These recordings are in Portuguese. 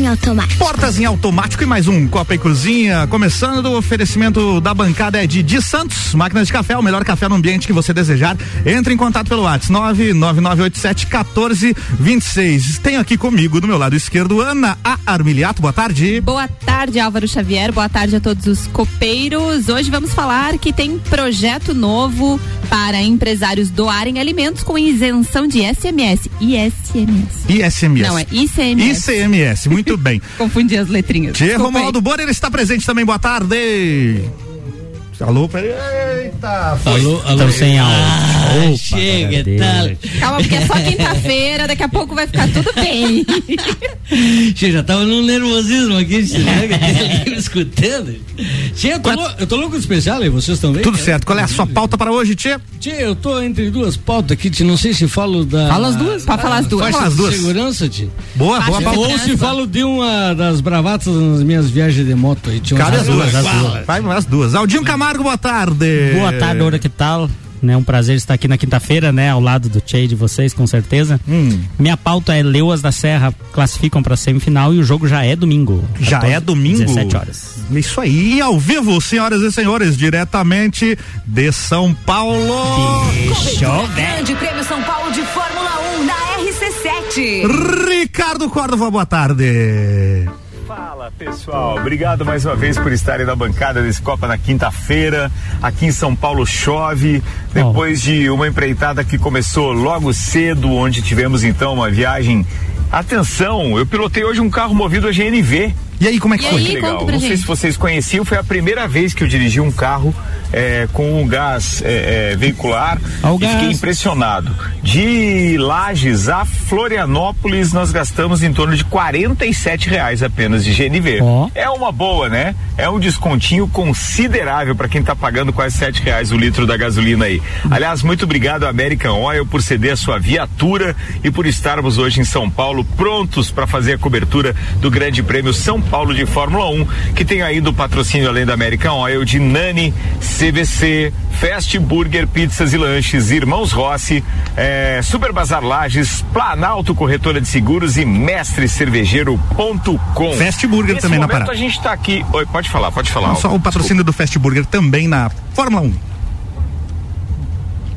em automático. Portas em automático e mais um Copa e Cozinha. Começando o oferecimento da bancada é de Di Santos, máquinas de café, o melhor café no ambiente que você desejar. Entre em contato pelo WhatsApp 99987 1426. Tenho aqui comigo do meu lado esquerdo Ana A. Armiliato. Boa tarde. Boa tarde, Álvaro Xavier. Boa tarde a todos os copeiros. Hoje vamos falar que tem projeto novo para empresários doarem alimentos com isenção de SMS. ISMS. ISMS. Não, é ICMS. ICMS, muito bem. Confundi as letrinhas. Tia Romualdo ele está presente também. Boa tarde. Alô, peraí. Eita, foi. Alô, alô. Estão sem áudio. Ah, Opa, chega, tá. Calma, porque é só quinta-feira, daqui a pouco vai ficar tudo bem. Che, já tava num nervosismo aqui, né? me escutando. Tia, eu tô, lou- eu tô louco de especial, e vocês também? Tudo certo. Qual é a sua pauta para hoje, Tia? Tia, eu tô entre duas pautas aqui, tia, não sei se falo da... Fala as duas, pode falar as duas. Fala as duas. segurança, tia. Boa, boa Faixa pauta. Ou se falo de uma das bravatas nas minhas viagens de moto aí. Cabe umas as duas. as Vai, vai as duas. Aldinho Camargo, boa tarde. Boa tarde, Ora, que tal? Né, um prazer estar aqui na quinta-feira, né, ao lado do Tchê e de vocês, com certeza. Hum. Minha pauta é Leuas da Serra classificam para semifinal e o jogo já é domingo. Já 14, é domingo? 17 horas. Isso aí, e ao vivo, senhoras e senhores, diretamente de São Paulo. Grande Prêmio São Paulo de Fórmula 1 na RC7. Ricardo Córdova, boa tarde. Fala pessoal, obrigado mais uma vez por estarem na bancada desse Copa na quinta-feira. Aqui em São Paulo chove, depois de uma empreitada que começou logo cedo, onde tivemos então uma viagem. Atenção, eu pilotei hoje um carro movido a GNV. E aí, como é que E foi? aí? Que legal. Não sei gente. se vocês conheciam, foi a primeira vez que eu dirigi um carro é, com um gás é, é, veicular Ao e fiquei gás. impressionado. De Lages a Florianópolis, nós gastamos em torno de 47 reais apenas de GNV. Ó. É uma boa, né? É um descontinho considerável para quem está pagando quase sete reais o litro da gasolina aí. Aliás, muito obrigado American Oil por ceder a sua viatura e por estarmos hoje em São Paulo prontos para fazer a cobertura do Grande Prêmio São Paulo de Fórmula 1, que tem ainda o patrocínio além da American Oil de Nani, CVC, Fast Burger, Pizzas e Lanches, Irmãos Rossi, eh, Super Bazar Lages, Planalto Corretora de Seguros e mestrecervejeiro.com. Fast Burger Nesse também na parada. a gente está aqui. Oi, pode falar, pode falar. Não só o patrocínio do Fast Burger também na Fórmula 1.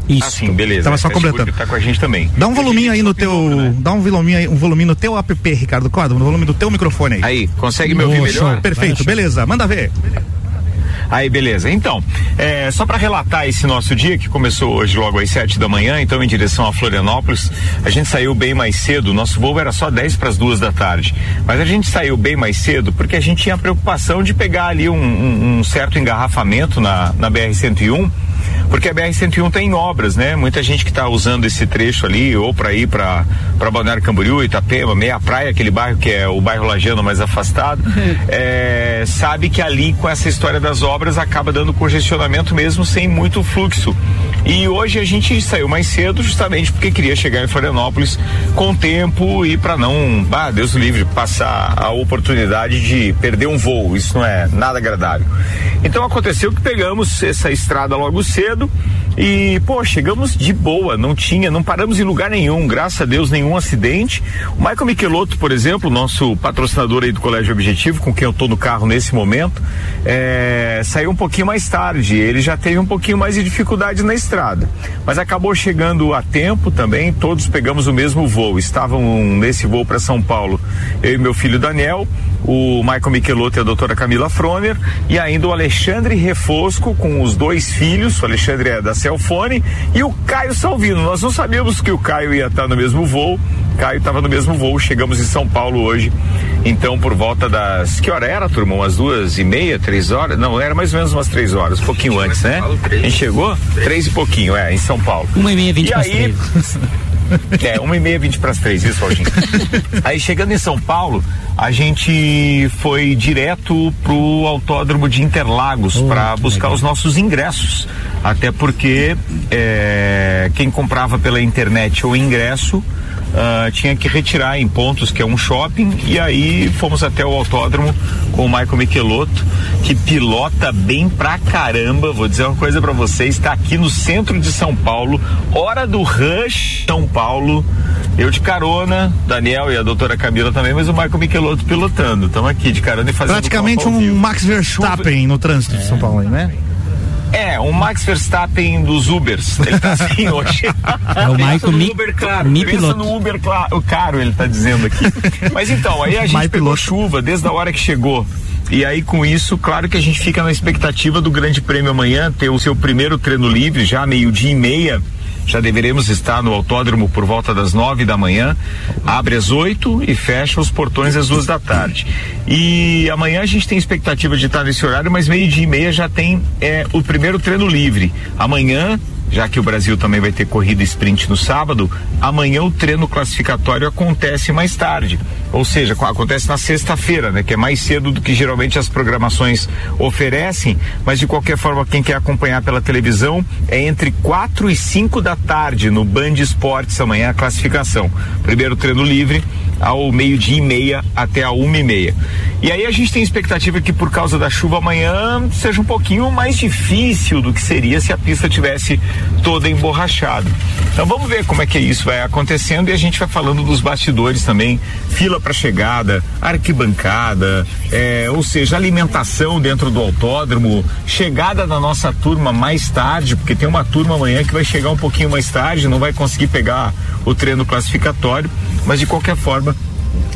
Isso. Ah, sim, beleza. Tava só Fast completando. Burger Tá com a gente também. Dá um voluminho aí no teu. Novo, né? Dá um voluminho aí, um voluminho no teu app, Ricardo Córdova, no volume do teu microfone aí. Aí, consegue me ouvir melhor? Perfeito, beleza, manda ver. Aí, beleza. Então, é, só para relatar esse nosso dia, que começou hoje logo às sete da manhã, então em direção a Florianópolis, a gente saiu bem mais cedo, nosso voo era só 10 para as duas da tarde. Mas a gente saiu bem mais cedo porque a gente tinha a preocupação de pegar ali um, um- um certo engarrafamento na, na BR-101. Porque a BR-101 tem obras, né? Muita gente que está usando esse trecho ali, ou para ir para Balneário Camboriú, Itapema, meia praia, aquele bairro que é o bairro Lajano mais afastado, é, sabe que ali com essa história das obras acaba dando congestionamento mesmo sem muito fluxo. E hoje a gente saiu mais cedo justamente porque queria chegar em Florianópolis com tempo e para não, ah, Deus livre, passar a oportunidade de perder um voo. Isso não é nada agradável. Então aconteceu que pegamos essa estrada logo cedo e, pô, chegamos de boa, não tinha, não paramos em lugar nenhum, graças a Deus, nenhum acidente. O Michael Michelotto, por exemplo, nosso patrocinador aí do Colégio Objetivo, com quem eu tô no carro nesse momento, é, saiu um pouquinho mais tarde. Ele já teve um pouquinho mais de dificuldade na estrada, mas acabou chegando a tempo também. Todos pegamos o mesmo voo. Estavam nesse voo para São Paulo, eu e meu filho Daniel, o Michael Michelotto e a doutora Camila Froner, e ainda o Alexandre Refosco com os dois filhos. O Alexandre é da Celfone e o Caio Salvino. Nós não sabíamos que o Caio ia estar no mesmo voo. Caio estava no mesmo voo. Chegamos em São Paulo hoje. Então, por volta das. Que hora era, turma? Umas duas e meia, três horas? Não, era mais ou menos umas três horas, um pouquinho antes, né? A gente chegou? Três e pouquinho, é, em São Paulo. Uma e meia, vinte E aí. É, uma e meia, vinte para as três, isso, Aldinho. Aí chegando em São Paulo, a gente foi direto pro Autódromo de Interlagos Oh, para buscar legal. os nossos ingressos. Até porque é, quem comprava pela internet o ingresso Uh, tinha que retirar em pontos que é um shopping e aí fomos até o autódromo com o Michael Michelotto que pilota bem pra caramba. Vou dizer uma coisa para vocês está aqui no centro de São Paulo hora do rush São Paulo. Eu de carona Daniel e a doutora Camila também mas o Michael Michelotto pilotando. Estamos aqui de carona e fazendo praticamente um Max Verstappen no trânsito é. de São Paulo né é, um Max Verstappen dos Ubers. Ele tá assim hoje. É o Michael Mi, Uber caro. Mi Pensa piloto. no Uber claro, caro, ele tá dizendo aqui. Mas então, aí a gente My pegou piloto. chuva desde a hora que chegou. E aí, com isso, claro que a gente fica na expectativa do Grande Prêmio amanhã, ter o seu primeiro treino livre, já meio-dia e meia já deveremos estar no autódromo por volta das nove da manhã. Abre às oito e fecha os portões às duas da tarde. E amanhã a gente tem expectativa de estar nesse horário, mas meio dia e meia já tem é, o primeiro treino livre. Amanhã já que o Brasil também vai ter corrida sprint no sábado, amanhã o treino classificatório acontece mais tarde. Ou seja, acontece na sexta-feira, né? Que é mais cedo do que geralmente as programações oferecem, mas de qualquer forma, quem quer acompanhar pela televisão é entre quatro e cinco da tarde no Band Esportes amanhã a classificação. Primeiro treino livre ao meio-dia e meia até a uma e meia. E aí a gente tem expectativa que por causa da chuva amanhã seja um pouquinho mais difícil do que seria se a pista tivesse toda emborrachada. Então vamos ver como é que isso vai acontecendo e a gente vai falando dos bastidores também, fila para chegada, arquibancada, é, ou seja, alimentação dentro do autódromo, chegada da nossa turma mais tarde, porque tem uma turma amanhã que vai chegar um pouquinho mais tarde, não vai conseguir pegar o treino classificatório, mas de qualquer forma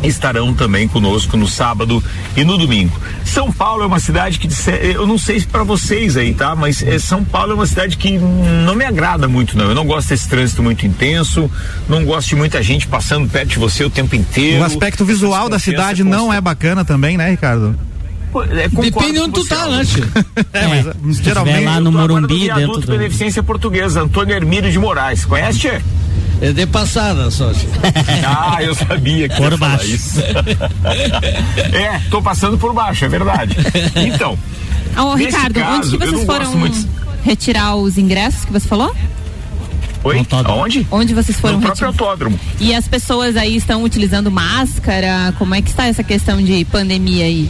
estarão também conosco no sábado e no domingo. São Paulo é uma cidade que eu não sei se para vocês aí, tá? Mas é, São Paulo é uma cidade que não me agrada muito não. Eu não gosto desse trânsito muito intenso, não gosto de muita gente passando perto de você o tempo inteiro. O aspecto visual da cidade não é bacana também, né, Ricardo? É, Depende onde tu tá, né, é, é, mas, geralmente lá no Morumbi dentro do Beneficência Portuguesa, Antônio Hermílio de Moraes. Conhece, Tchê? É de passada, sócio. ah, eu sabia que por baixo. isso. é, tô passando por baixo, é verdade. Então. Ô, Ricardo, caso, onde que vocês foram muito... retirar os ingressos que você falou? Oi? Aonde? Onde vocês foram? No próprio retirar? autódromo. E as pessoas aí estão utilizando máscara? Como é que está essa questão de pandemia aí?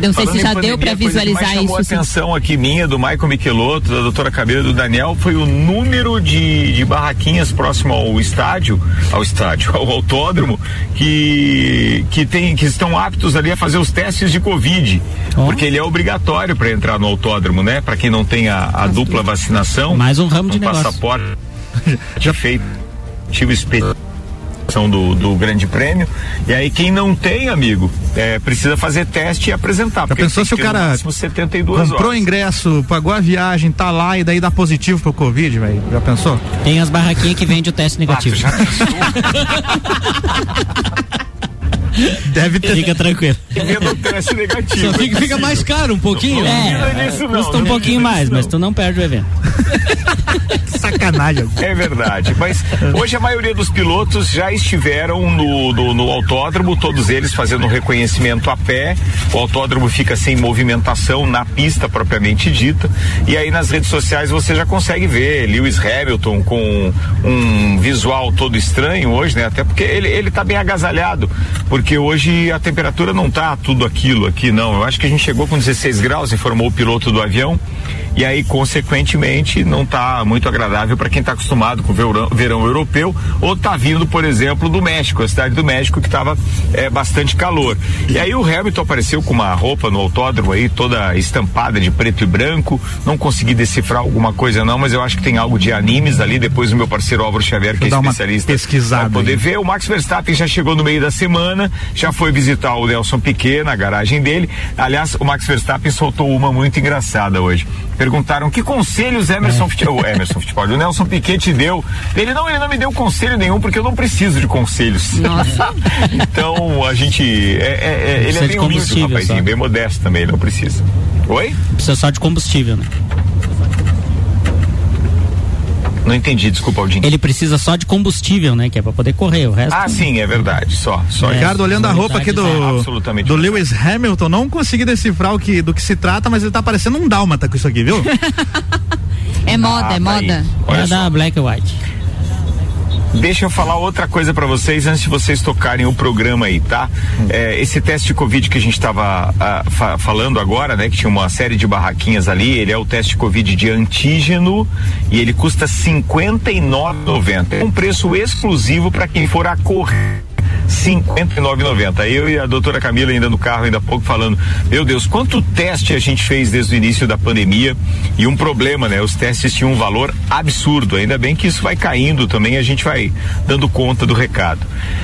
Não sei se já pandemia, deu para visualizar que mais chamou isso. A atenção aqui minha, do Michael Michelotto, da doutora Cabelo do Daniel, foi o número de, de barraquinhas próximo ao estádio, ao estádio, ao autódromo, que, que, tem, que estão aptos ali a fazer os testes de Covid. Oh. Porque ele é obrigatório para entrar no autódromo, né? Para quem não tem a, a dupla vacinação. Mais um ramo de um passaporte já feito. Tive experiência do, do Grande Prêmio. E aí quem não tem, amigo, é, precisa fazer teste e apresentar. Já pensou se o cara 72 comprou horas. ingresso, pagou a viagem, tá lá e daí dá positivo pro Covid, velho? Já pensou? Tem as barraquinhas que vende o teste negativo. Ah, Deve ter. Fica tranquilo. negativo. Só fica, fica mais caro um pouquinho. É, não, custa um pouquinho mais, mas tu não perde o evento. Sacanagem. É verdade. Mas hoje a maioria dos pilotos já estiveram no, no, no autódromo, todos eles fazendo reconhecimento a pé. O autódromo fica sem movimentação na pista propriamente dita. E aí nas redes sociais você já consegue ver Lewis Hamilton com um visual todo estranho hoje, né? Até porque ele, ele tá bem agasalhado. Porque porque hoje a temperatura não tá tudo aquilo aqui, não. Eu acho que a gente chegou com 16 graus, informou o piloto do avião e aí consequentemente não está muito agradável para quem está acostumado com o verão, verão europeu ou está vindo, por exemplo, do México, a cidade do México que estava é, bastante calor. E aí o Hamilton apareceu com uma roupa no autódromo aí toda estampada de preto e branco, não consegui decifrar alguma coisa não, mas eu acho que tem algo de animes ali, depois o meu parceiro Álvaro Xavier, que é especialista, vai poder aí. ver. O Max Verstappen já chegou no meio da semana, já foi visitar o Nelson Piquet na garagem dele. Aliás, o Max Verstappen soltou uma muito engraçada hoje perguntaram que conselhos Emerson, é. Futebol, Emerson Futebol, o Nelson Piquet te deu. Ele não, ele não me deu conselho nenhum, porque eu não preciso de conselhos. Nossa. então, a gente. É, é, é ele é bem humilde, rapazinho, só. bem modesto também, ele não precisa. Oi? Precisa só de combustível, né? Não entendi, desculpa, Aldinho. Ele precisa só de combustível, né? Que é pra poder correr. O resto. Ah, sim, é verdade. Só. só É. Ricardo, olhando a roupa aqui do, É absolutamente do. Lewis Hamilton, não consegui decifrar o que, do que se trata, mas ele tá parecendo um dálmata com isso aqui, viu? É moda, Ah, é tá aí. moda. Olha é só. da Black and White. Deixa eu falar outra coisa pra vocês antes de vocês tocarem o programa aí, tá? É, esse teste de Covid que a gente estava falando agora, né? Que tinha uma série de barraquinhas ali, ele é o teste de Covid de antígeno e ele custa R$ 59,90. É um preço exclusivo para quem for a correr. R$ 59,90. Eu e a doutora Camila ainda no carro, ainda há pouco, falando: Meu Deus, quanto teste a gente fez desde o início da pandemia? E um problema, né? Os testes tinham um valor absurdo. Ainda bem que isso vai caindo também, a gente vai dando conta do recado.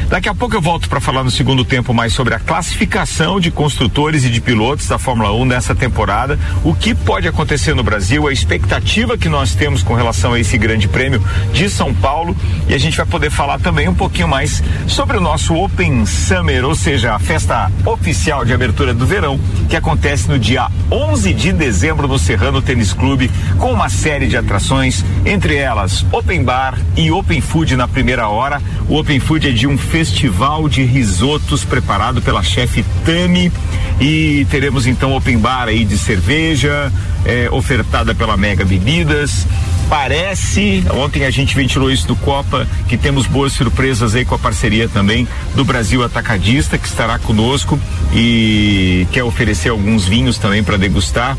Daqui a pouco eu volto para falar no segundo tempo mais sobre a classificação de construtores e de pilotos da Fórmula 1 nessa temporada, o que pode acontecer no Brasil, a expectativa que nós temos com relação a esse grande prêmio de São Paulo e a gente vai poder falar também um pouquinho mais sobre o nosso Open Summer, ou seja, a festa oficial de abertura do verão, que acontece no dia 11 de dezembro no Serrano Tênis Clube, com uma série de atrações, entre elas Open Bar e Open Food na primeira hora. O Open Food é de um festival de risotos preparado pela chefe Tami e teremos então Open Bar aí de cerveja, eh, ofertada pela Mega Bebidas. Parece, ontem a gente ventilou isso do Copa, que temos boas surpresas aí com a parceria também do Brasil Atacadista, que estará conosco e quer oferecer alguns vinhos também para degustar.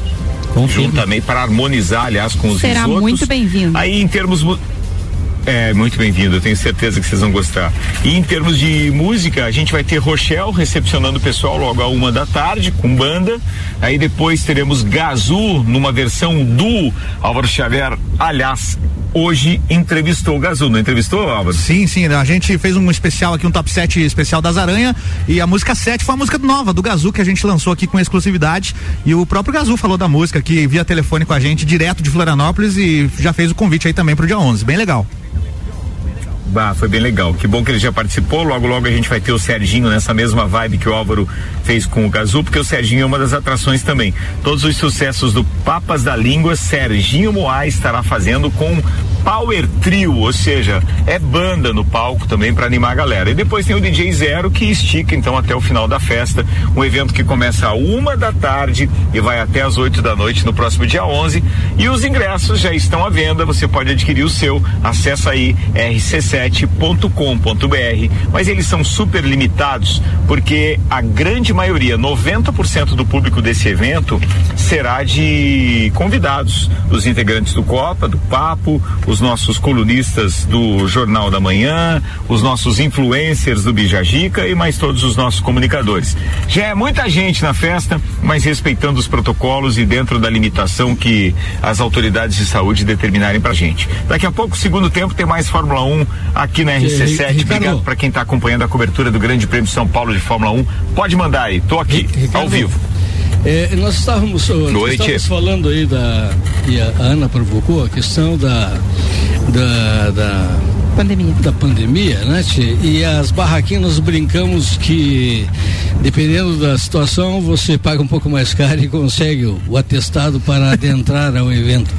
Confirmo. Juntamente para harmonizar, aliás, com os Será risotos. muito bem-vindo. Aí em termos é, muito bem-vindo, tenho certeza que vocês vão gostar. E em termos de música, a gente vai ter Rochelle recepcionando o pessoal logo a uma da tarde, com banda. Aí depois teremos Gazu numa versão do Álvaro Xavier. Aliás, hoje entrevistou o Gazu, não entrevistou, Álvaro? Sim, sim, a gente fez um especial aqui, um top 7 especial das Aranha e a música 7 foi a música nova do Gazu que a gente lançou aqui com exclusividade e o próprio Gazu falou da música aqui via telefone com a gente direto de Florianópolis e já fez o convite aí também pro dia 11, bem legal. Bah, foi bem legal. Que bom que ele já participou. Logo, logo a gente vai ter o Serginho nessa mesma vibe que o Álvaro fez com o Gazu, porque o Serginho é uma das atrações também. Todos os sucessos do Papas da Língua, Serginho Moá estará fazendo com Power Trio, ou seja, é banda no palco também para animar a galera. E depois tem o DJ Zero que estica então até o final da festa, um evento que começa a uma da tarde e vai até às 8 da noite no próximo dia 11. E os ingressos já estão à venda, você pode adquirir o seu. Acesse aí rc7.com.br. Mas eles são super limitados porque a grande maioria, 90% do público desse evento será de convidados, dos integrantes do Copa, do Papo, os nossos colunistas do Jornal da Manhã, os nossos influencers do Bijagica e mais todos os nossos comunicadores. Já é muita gente na festa, mas respeitando os protocolos e dentro da limitação que as autoridades de saúde determinarem pra gente. Daqui a pouco, segundo tempo, tem mais Fórmula 1 aqui na RC7. Ricardo. Obrigado para quem está acompanhando a cobertura do Grande Prêmio de São Paulo de Fórmula 1. Pode mandar aí, tô aqui, ao vivo. É, nós estávamos, nós Noite. estávamos falando aí da. E a Ana provocou a questão da. da, da Pandemia. da pandemia, né, Tchê? E as barraquinhas nós brincamos que, dependendo da situação, você paga um pouco mais caro e consegue o, o atestado para adentrar ao evento.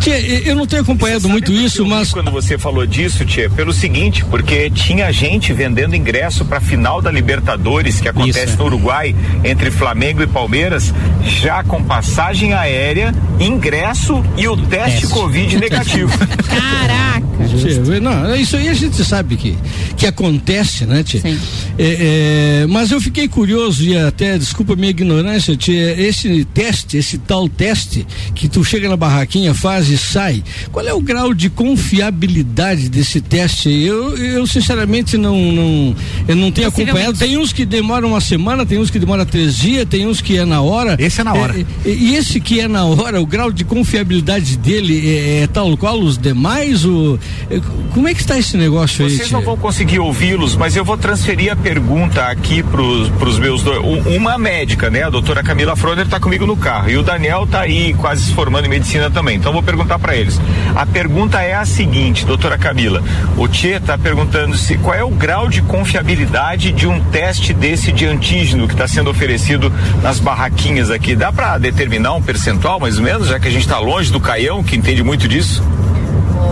Tchê, eu não tenho acompanhado muito isso, mas. Quando você falou disso, Tia, pelo seguinte, porque tinha gente vendendo ingresso para a final da Libertadores, que acontece Isso, é. no Uruguai, entre Flamengo e Palmeiras, já com passagem aérea, ingresso e o teste Teste. Covid negativo. Caraca. Tchê, não, isso aí a gente sabe que, que acontece, né, Tchê? Sim. É, é, mas eu fiquei curioso e até, desculpa a minha ignorância, Tchê, esse teste, esse tal teste que tu chega na barraquinha, faz e sai, qual é o grau de confiabilidade desse teste? Eu, eu sinceramente não, não, eu não tenho acompanhado. Tem uns que demoram uma semana, tem uns que demoram três dias, tem uns que é na hora. Esse é na hora. É, é, e esse que é na hora, o grau de confiabilidade dele é, é tal qual os demais? O, é, como é que está esse negócio aí? Vocês não vão conseguir ouvi-los, mas eu vou transferir a pergunta aqui pros, pros meus dois. Um- Uma médica, né? A doutora Camila Froner tá comigo no carro. E o Daniel tá aí quase se formando em medicina também. Então vou perguntar para eles. A pergunta é a seguinte, doutora Camila. O Tchê tá perguntando se qual é o grau de confiabilidade de um teste desse de antígeno que está sendo oferecido nas barraquinhas aqui. Dá para determinar um percentual, mais ou menos, já que a gente está longe do Caião, que entende muito disso?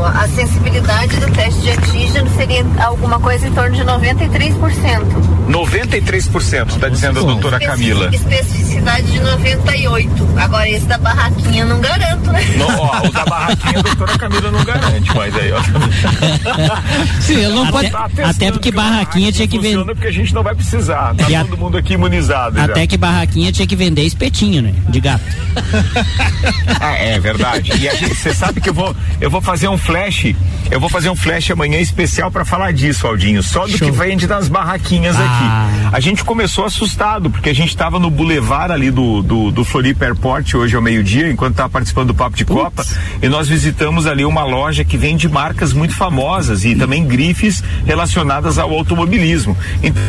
A sensibilidade do teste de antígeno seria alguma coisa em torno de 93%. 93%, está dizendo a doutora Camila. Especificidade de 98. Agora esse da barraquinha não garanto, né? Não, ó, o da barraquinha a doutora Camila não garante, mas aí, ó. Sim, ela não Até- pode. Tá até porque que a barraquinha tinha que não vender. funciona Porque a gente não vai precisar. Tá E a- todo mundo aqui imunizado. já. Até que barraquinha tinha que vender espetinho, né? De gato. Ah, é verdade. E a gente, você sabe que eu vou, eu vou fazer um flash, eu vou fazer um flash amanhã especial pra falar disso, Aldinho, só do Show. que vende das barraquinhas Ah. aqui. A gente começou assustado, porque a gente tava no bulevar ali do, do, do Floripa Airport hoje ao meio-dia, enquanto tava participando do Papo de Copa, e nós visitamos ali uma loja que vende marcas muito famosas e também grifes relacionadas ao automobilismo. Então,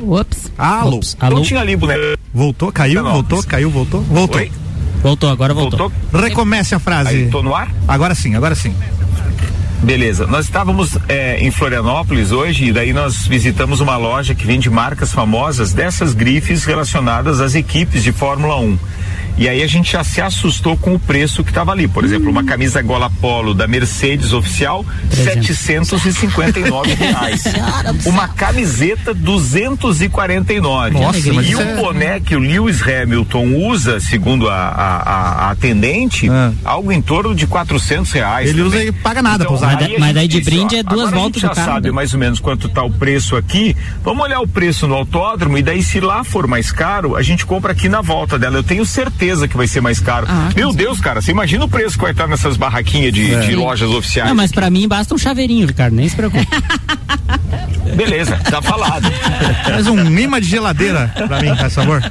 Ops. Alô. Alô? não tinha ali boneco. Voltou, caiu, voltou, caiu, voltou, voltou. Oi? Voltou, agora voltou. Voltou? Recomece a frase. Aí, tô no ar? Agora sim, agora sim. Beleza, nós estávamos é, em Florianópolis hoje e daí nós visitamos uma loja que vende marcas famosas dessas grifes relacionadas às equipes de Fórmula 1. E aí a gente já se assustou com o preço que estava ali. Por exemplo, uma camisa gola polo da Mercedes oficial, 759 reais. Uma camiseta 249. Nossa, mas e isso o é- boné que o Lewis Hamilton usa, segundo a, a, a- atendente, Ah. algo em torno de 400 reais. Ele usa também. e paga nada pra usar. Mas mas daí de disse, brinde ó, é duas voltas a do gente já carro, sabe né? mais ou menos quanto tá o preço aqui. Vamos olhar o preço no autódromo e daí se lá for mais caro, a gente compra aqui na volta dela. Eu tenho certeza que vai ser mais caro. Ah, Meu Deus, cara, você imagina o preço que vai estar nessas barraquinhas de, É. de lojas oficiais. Não, mas pra mim basta um chaveirinho, Ricardo, nem se preocupe. Beleza, tá falado. Faz um imã de geladeira pra mim, faz favor.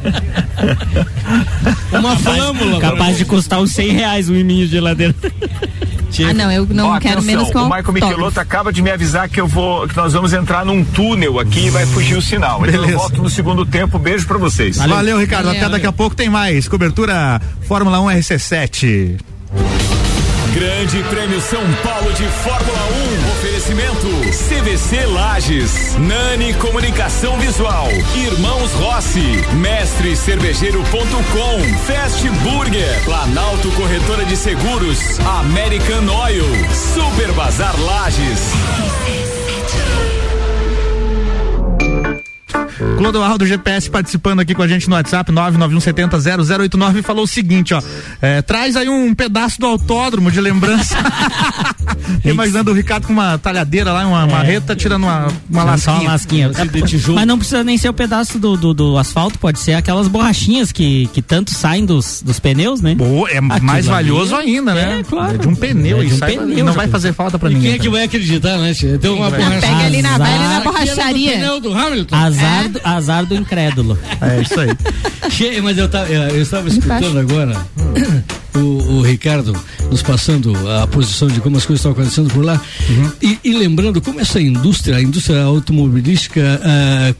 Uma flâmula. Capaz de custar uns 100 reais um iminho de geladeira. Ah, não, eu não Ó, quero atenção, menos com O Michael Michelotto acaba de me avisar que eu vou, que nós vamos entrar num túnel aqui e vai fugir o sinal. Então eu Beleza. volto no segundo tempo. Beijo pra vocês. Valeu, Ricardo. Valeu. Até daqui a pouco tem mais. Cobertura Fórmula 1 RC7. Grande Prêmio São Paulo de Fórmula 1. Oferecimento. CVC Lages, Nani Comunicação Visual, Irmãos Rossi, Mestre Cervejeiro.com, Fast Burger, Planalto Corretora de Seguros, American Oil, Super Bazar Lages. Clodoaldo GPS participando aqui com a gente no WhatsApp 991700089 falou o seguinte, ó. é, traz aí um pedaço do autódromo de lembrança. Imaginando o Ricardo com uma talhadeira lá, uma marreta, tirando uma, uma Só uma lasquinha. lasquinha. de tijolo. Mas não precisa nem ser o pedaço do, do, do asfalto, pode ser aquelas borrachinhas que, que tanto saem dos, dos pneus, né? Pô, é Aquilo mais ali valioso ainda, né? é, claro. É de um pneu É de e um sai- pneu, não vai fazer falta pra E ninguém. quem é que vai acreditar, né? Deu uma borracha. Pega ali na, vai ali na Azar. borracharia. Pneu do Hamilton. Azar, do, azar do incrédulo. É isso aí. Che- Mas eu, tava- eu estava escutando agora o, o Ricardo nos passando a posição de como as coisas estão acontecendo por lá e, e lembrando como essa indústria, a indústria automobilística, ah,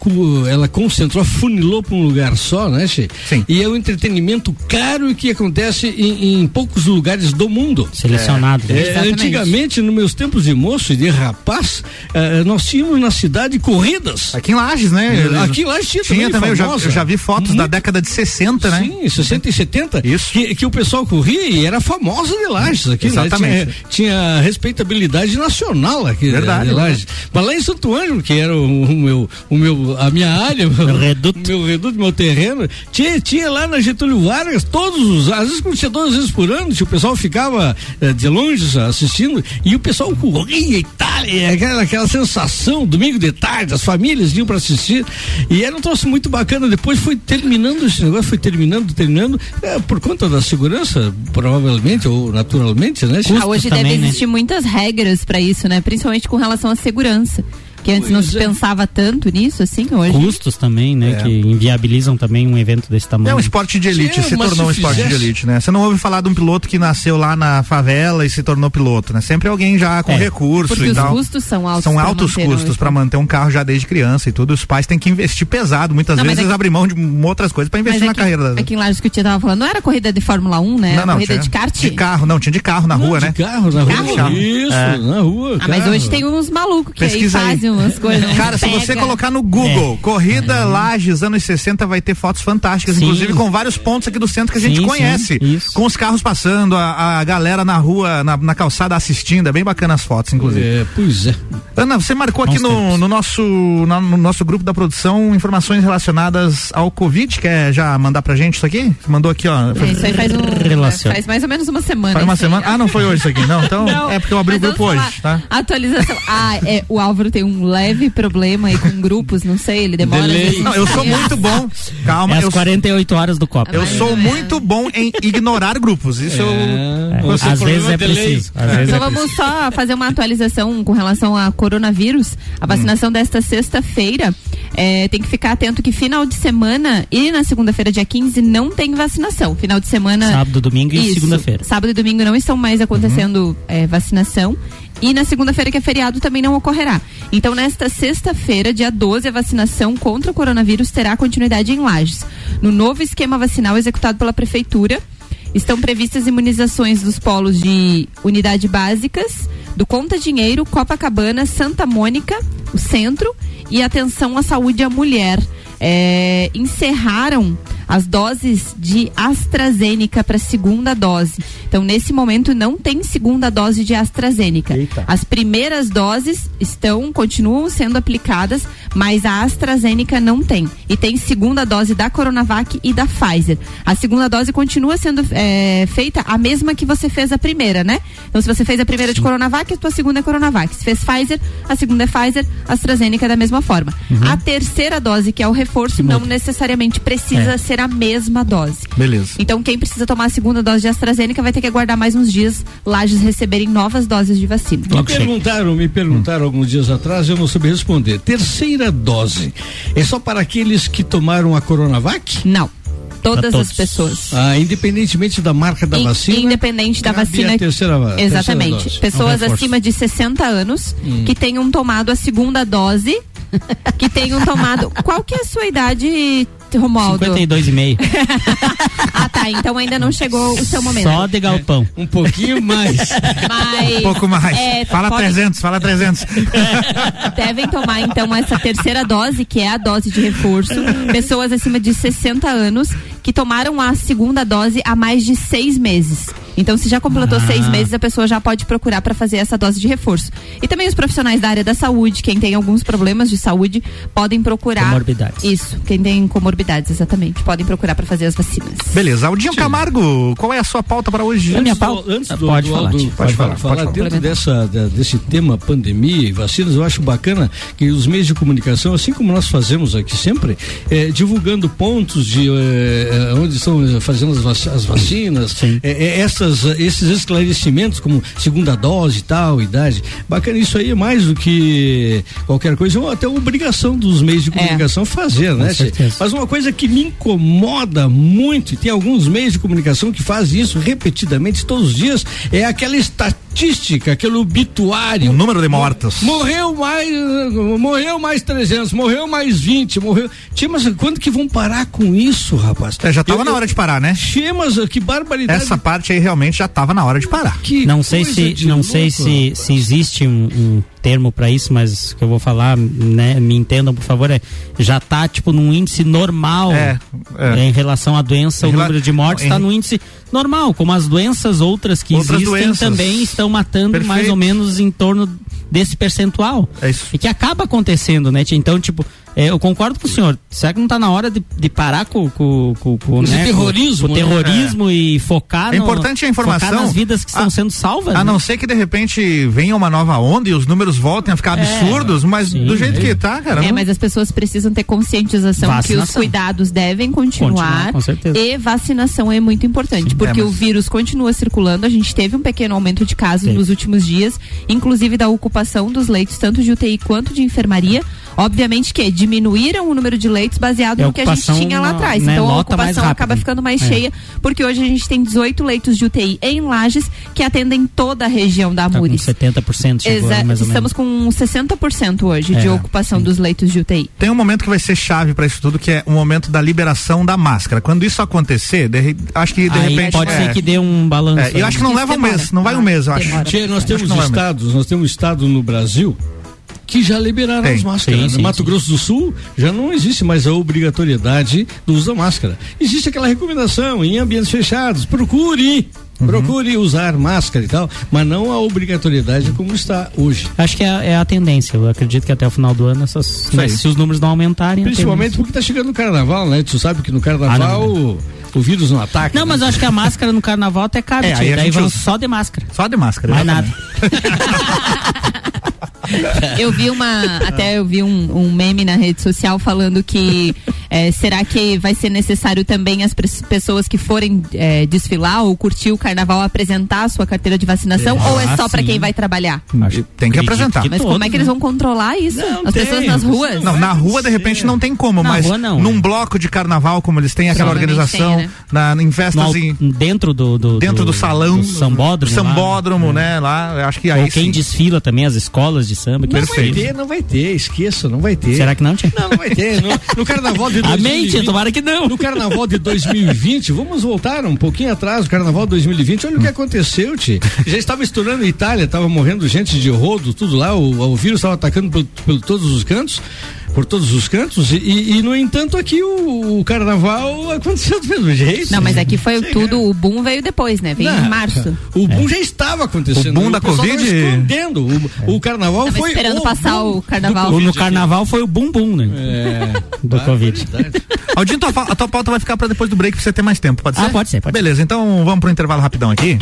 ela concentrou, funilou para um lugar só, né, Che? Sim. E é um entretenimento caro e que acontece em, em poucos lugares do mundo. Selecionado. né? É, Exatamente. antigamente, nos meus tempos de moço e de rapaz, ah, nós tínhamos na cidade corridas. Aqui em Lages, né? Aqui lá tinha, Tinha também, eu já, eu já vi fotos da Muito década de 60, né? Sim, 60 e 70. Isso. Que, que o pessoal corria e era famosa de Lages aqui, né? Exatamente. Tinha, tinha respeitabilidade nacional aqui Verdade, de Lages. Mas lá em Santo Ângelo, que era o, o meu, o meu, a minha área, o reduto. meu reduto, meu terreno, tinha, tinha lá na Getúlio Vargas todos os, às vezes acontecia duas vezes por ano, o pessoal ficava eh, de longe assistindo e o pessoal corria e tal, e aquela, aquela sensação, domingo de tarde, as famílias iam para assistir e era um troço muito bacana. Depois foi terminando esse negócio, foi terminando, terminando, eh, por conta da segurança, provavelmente, ou naturalmente, né? Ah, hoje também, deve né? existir muitas regras pra isso, né? Principalmente com relação à segurança. Que antes não se é. pensava tanto nisso, assim, hoje. Custos também, né? É. Que inviabilizam também um evento desse tamanho. É um esporte de elite, Sim, se tornou um esporte de fizesse- elite, né? Você não ouve falar de um piloto que nasceu lá na favela e se tornou piloto, né? Sempre alguém já com É. recurso Porque e os tal. custos são altos. São pra altos manter custos para manter um carro já desde criança e tudo. Os pais têm que investir pesado, muitas Não, vezes aqui- abrir mão de outras coisas para investir Mas na aqui, carreira. aqui em Lages que o Tia tava falando, não era corrida de Fórmula 1, né? não, não, corrida tinha de kart. De carro, não, tinha de carro na rua, de né? carro na rua. Isso, É. na rua. Ah, mas hoje tem uns malucos que aí. fazem umas coisas. Cara, se você colocar no Google Corrida Lages anos 60, vai ter fotos fantásticas, Sim. inclusive com vários pontos aqui do centro que a gente Sim, conhece. sim, isso. Com os carros passando, a, a galera na rua, na, na calçada assistindo. É bem bacana as fotos, inclusive. É, pois é. Ana, você marcou aqui Bons no, tempos. no nosso, na- no nosso grupo da produção informações relacionadas ao Covid. Quer já mandar pra gente isso aqui? Você mandou aqui, ó. É, isso aí faz um. Faz mais ou menos uma semana. Faz uma semana. Ah, não foi hoje isso aqui, não. Então Não, é porque eu abri o grupo hoje, falar. tá? Atualização. Ah, é, o Álvaro tem um leve problema aí com grupos, não sei, ele demora. Delay. vezes, Não, eu sou muito bom. Calma, É eu, as 48 horas do copo. eu sou muito bom em ignorar grupos. Isso eu. É, É, você às vezes é delay. preciso. Às vezes Então é vamos só fazer uma atualização com relação a coronavírus. A Hum. vacinação desta sexta-feira é, tem que ficar atento que final de semana e na segunda-feira, dia 15, não tem vacinação. Final de semana. Sábado, domingo e segunda-feira. Sábado e domingo não estão mais acontecendo Uhum. é, vacinação. E na segunda-feira, que é feriado, também não ocorrerá. Então, nesta sexta-feira, dia 12, a vacinação contra o coronavírus terá continuidade em Lages. No novo esquema vacinal executado pela Prefeitura, estão previstas imunizações dos polos de unidade básicas, do Conta Dinheiro, Copacabana, Santa Mônica, o centro e atenção à saúde à mulher. É, encerraram as doses de AstraZeneca para segunda dose. Então, nesse momento, não tem segunda dose de AstraZeneca. Eita. As primeiras doses estão, continuam sendo aplicadas, mas a AstraZeneca não tem. E tem segunda dose da Coronavac e da Pfizer. A segunda dose continua sendo é, feita a mesma que você fez a primeira, né? Então, se você fez a primeira de Coronavac, a tua segunda é Coronavac. Se fez Pfizer, a segunda é Pfizer, a AstraZeneca é da mesma forma. A terceira dose, que é o reforço, não necessariamente precisa É. ser a mesma dose. Beleza. Então, quem precisa tomar a segunda dose de AstraZeneca vai ter que aguardar mais uns dias Lages receberem novas doses de vacina. Me perguntaram, me perguntaram alguns dias atrás, eu não soube responder. Terceira dose é só para aqueles que tomaram a Coronavac? Não. Todas as pessoas. Ah, independentemente da marca da In- vacina. Independente da vacina. a terceira, terceira Exatamente. dose. Pessoas Um reforço. acima de 60 anos Hum. que tenham tomado a segunda dose, que tenham tomado. Qual que é a sua idade, Romualdo? 52,5. Ah. Então ainda não chegou o seu momento. Só de galpão. Um pouquinho mais. Mas. Um pouco mais. é, fala pode- 300, fala 300. devem tomar então essa terceira dose, que é a dose de reforço. Pessoas acima de 60 anos que tomaram a segunda dose há mais de seis meses. Então, se já completou Ah. seis meses, a pessoa já pode procurar para fazer essa dose de reforço. E também os profissionais da área da saúde, quem tem alguns problemas de saúde, podem procurar. Comorbidades. Isso, quem tem comorbidades, exatamente. Podem procurar para fazer as vacinas. Beleza. Aldinho Camargo, qual é a sua pauta para hoje? A minha Antes pauta- do- antes do, Pode do falar, Aldo Tio, pode falar, falar, pode falar. dentro dessa, da- desse tema pandemia e vacinas, eu acho bacana que os meios de comunicação, assim como nós fazemos aqui sempre, eh, divulgando pontos de eh, eh, onde estão fazendo as, vac- as vacinas, eh, essas, esses esclarecimentos como segunda dose e tal, idade. Bacana, isso aí é mais do que qualquer coisa, ou até obrigação dos meios de É. comunicação fazer, né? Mas uma coisa que me incomoda muito, e tem alguns meios de comunicação que fazem isso repetidamente todos os dias, é aquela estatística, aquele obituário. O número de mortos. Morreu mais, morreu mais 300, morreu mais 20, morreu. Tia, mas quando que vão parar com isso, rapaz? É, já tava Eu- na hora de parar, né? Tia, mas que barbaridade. Essa parte aí realmente já tava na hora de parar. que Não sei se não sei louco, se, rapaz. se existe um, um termo para isso, mas o que eu vou falar, né, me entendam por favor, é já tá tipo num índice normal É, é. em relação à doença, Em o número de mortes está em- no índice normal, como as doenças outras que Outras existem doenças. também estão matando mais Perfeito. ou menos em torno desse percentual. É isso. E que acaba acontecendo, né? Então, tipo, é, eu concordo com o senhor. Será que não tá na hora de, de parar com, com, com, com, né, terrorismo, com o né? terrorismo e focar É no- importante a informação. Focar nas vidas que estão A- sendo salvas. A né? não ser que de repente venha uma nova onda e os números voltem a ficar absurdos, mas sim, do jeito é. que tá, cara. É, não- mas as pessoas precisam ter conscientização que os Vacinação. cuidados devem continuar. Certeza. E vacinação é muito importante, porque É, mas- o vírus continua circulando. A gente teve um pequeno aumento de casos Teve. nos últimos dias, inclusive da ocupação dos leitos, tanto de UTI quanto de enfermaria. Obviamente que diminuíram o número de leitos baseado a no que a gente tinha lá atrás. né, então a ocupação acaba ficando mais É. cheia, porque hoje a gente tem 18 leitos de UTI em Lages que atendem toda a região da Tá com Amures. 70% chegou, Exa- mais ou menos. Estamos com 60% hoje de É, ocupação dos leitos de UTI. Tem um momento que vai ser chave pra isso tudo, que é o momento da liberação da máscara. Quando isso acontecer, de acho que de Aí repente. pode é, ser que dê um balanço. é, eu acho que não leva um demora. mês, não vai um mês, eu acho. Demora. Tchê, nós temos é estados, nós temos estado no Brasil que já liberaram Tem. as máscaras. Sim, No sim, Mato sim. Grosso do Sul já não existe mais a obrigatoriedade do uso da máscara. Existe aquela recomendação em ambientes fechados, procure, Uhum. procure usar máscara e tal, mas não a obrigatoriedade como está hoje. Acho que é, é a tendência. Eu acredito que até o final do ano, essas, aí. se os números não aumentarem. Principalmente porque tá chegando o carnaval, né? Tu sabe que no carnaval Ah, não, o, o vírus não ataca. Não, mas eu acho que a máscara no carnaval até cabe, É, a Daí gente vão usa. só de máscara. Só de máscara. Mais nada. Eu vi uma, até eu vi um, um meme na rede social falando que eh, será que vai ser necessário também as pessoas que forem eh, desfilar ou curtir o carnaval apresentar a sua carteira de vacinação ou é Ah, só para sim. quem vai trabalhar? Tem que apresentar. que Mas todos, como é que eles né? vão controlar isso? Não as tem, pessoas nas ruas? Não, na rua de repente não tem como, Na mas rua, não, num né? bloco de carnaval, como eles têm aquela organização, né? na, em No festas al- em, dentro do, do dentro do, salão, do sambódromo, lá, sambódromo, né? Lá, acho que aí Ou quem sim. desfila também as escolas de samba. que Não vai desfilam. ter, não vai ter, esqueça, não vai ter. Será que não, tia? Não, não vai ter. No, no carnaval de 2020. Amém, tia, tomara que não. No carnaval de 2020, vamos voltar um pouquinho atrás, o carnaval de 2020, olha o que aconteceu, tio. Já estava estourando a Itália, estava morrendo gente de rodo, tudo lá, o, o vírus estava atacando por, por todos os cantos. Por todos os cantos, e, e, no entanto aqui o, o carnaval aconteceu do mesmo jeito. Não, mas aqui foi Chega. tudo, o boom veio depois, né? Veio Não, em março. O boom já estava acontecendo. O boom da pessoal tava Covid? escondendo. O, o carnaval Tava foi. esperando passar boom o carnaval. Covid no carnaval foi o bumbum, né? É. Do Covid. Aldinho, tua, a tua pauta vai ficar pra depois do break pra você ter mais tempo, pode ser? Ah, pode ser, pode Beleza, então vamos pro intervalo rapidão aqui.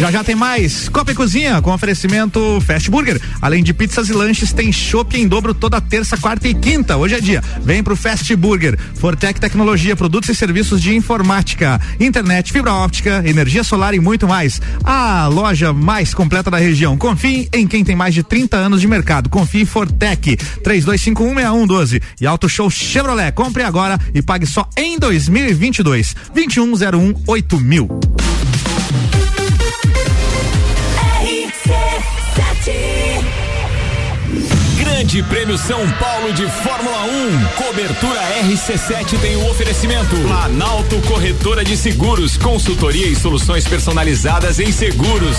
Já já tem mais Copa e Cozinha com oferecimento Fast Burger. Além de pizzas e lanches, tem chopp em dobro toda terça, quarta e quinta. Hoje é dia. Vem pro Fast Burger. Fortec Tecnologia, produtos e serviços de informática, internet, fibra óptica, energia solar e muito mais. A loja mais completa da região. Confie em quem tem mais de 30 anos de mercado. Confie em Fortec 32516112 e Auto Show Chevrolet. Compre agora e pague só em 2022. 2101 8000. Grande Prêmio São Paulo de Fórmula 1. Cobertura RC7 tem o oferecimento. Planalto Corretora de Seguros, consultoria e soluções personalizadas em seguros.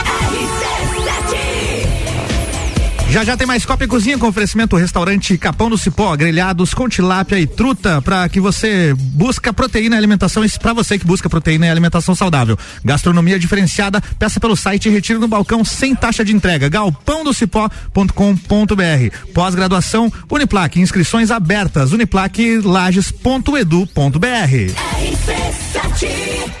Já já tem mais Copa e Cozinha com oferecimento restaurante Capão do Cipó, grelhados com tilápia e truta para que você busca proteína e alimentação, para você que busca proteína e alimentação saudável. Gastronomia diferenciada, peça pelo site e retire no balcão sem taxa de entrega. galpãodocipó.com.br. Pós-graduação Uniplac, inscrições abertas, uniplaclages.edu.br.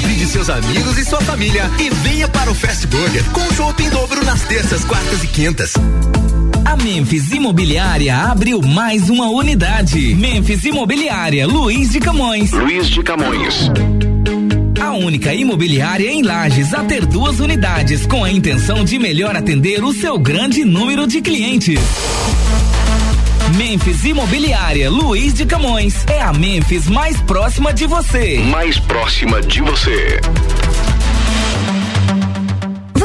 Convide seus amigos e sua família e venha para o Fast Burger com chopp em dobro nas terças, quartas e quintas. A Memphis Imobiliária abriu mais uma unidade. Memphis Imobiliária, Luiz de Camões. Luiz de Camões. A única imobiliária em Lages a ter duas unidades, com a intenção de melhor atender o seu grande número de clientes. Memphis Imobiliária, Luiz de Camões. É a Memphis mais próxima de você. Mais próxima de você.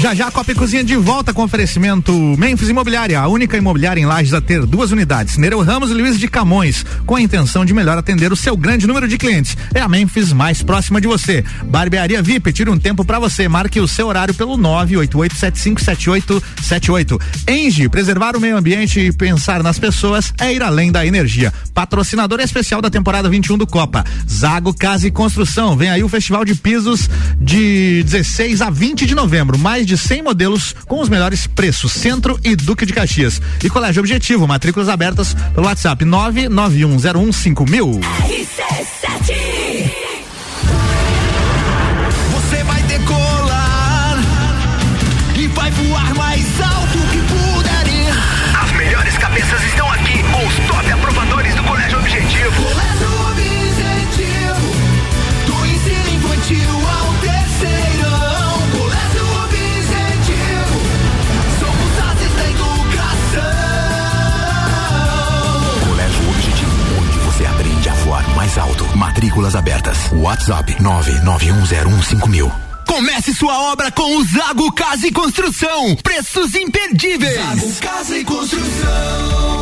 Já já a Copa e Cozinha de volta com oferecimento Memphis Imobiliária, a única imobiliária em Lages a ter duas unidades, Nereu Ramos e Luiz de Camões, com a intenção de melhor atender o seu grande número de clientes. É a Memphis mais próxima de você. Barbearia VIP, tira um tempo para você, marque o seu horário pelo 988757878. Engie, preservar o meio ambiente e pensar nas pessoas é ir além da energia. Patrocinador especial da temporada 21 do Copa. Zago Casa e Construção, vem aí o Festival de Pisos de 16 a 20 de novembro, mais de 100 modelos com os melhores preços. Centro e Duque de Caxias. E Colégio Objetivo, matrículas abertas pelo WhatsApp 991015000. RC7 Matrículas abertas. WhatsApp 991015000. Comece sua obra com o Zago Casa e Construção. Preços imperdíveis. Zago Casa e Construção.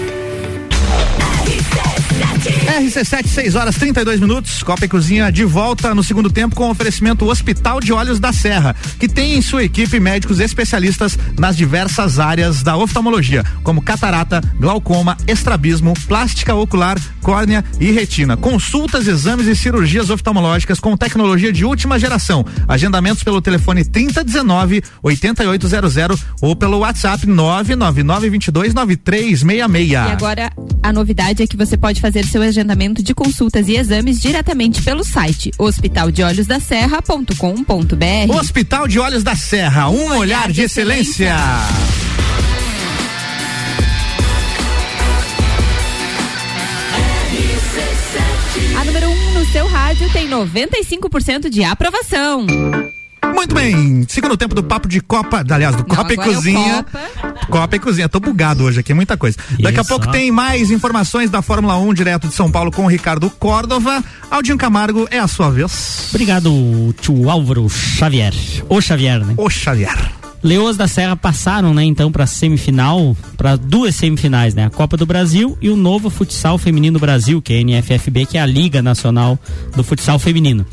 RC7, 6 horas 32 minutos. Copa e Cozinha de volta no segundo tempo com oferecimento Hospital de Olhos da Serra, que tem em sua equipe médicos especialistas nas diversas áreas da oftalmologia, como catarata, glaucoma, estrabismo, plástica ocular, córnea e retina. Consultas, exames e cirurgias oftalmológicas com tecnologia de última geração. Agendamentos pelo telefone 3019 8800 ou pelo WhatsApp 999 22 9366. E agora a novidade é que você pode fazer seu agendamento de consultas e exames diretamente pelo site hospitaldeolhosdaserra.com.br. Hospital de Olhos da Serra, um, olhar, de excelência. A número 1 um no seu rádio tem 95% de aprovação. Muito bem, segundo tempo do papo de Copa, aliás, do Não, Copa e é Cozinha. Copa. e Cozinha, tô bugado hoje aqui, muita coisa. Daqui a Isso, pouco tem mais informações da Fórmula 1 direto de São Paulo com o Ricardo Córdova. Aldinho Camargo, é a sua vez. Obrigado, tio Álvaro Xavier. O Xavier, né? O Xavier. Leoas da Serra passaram, né, então, para semifinal, para duas semifinais, né? A Copa do Brasil e o novo Futsal Feminino Brasil, que é a NFFB, que é a Liga Nacional do Futsal Feminino.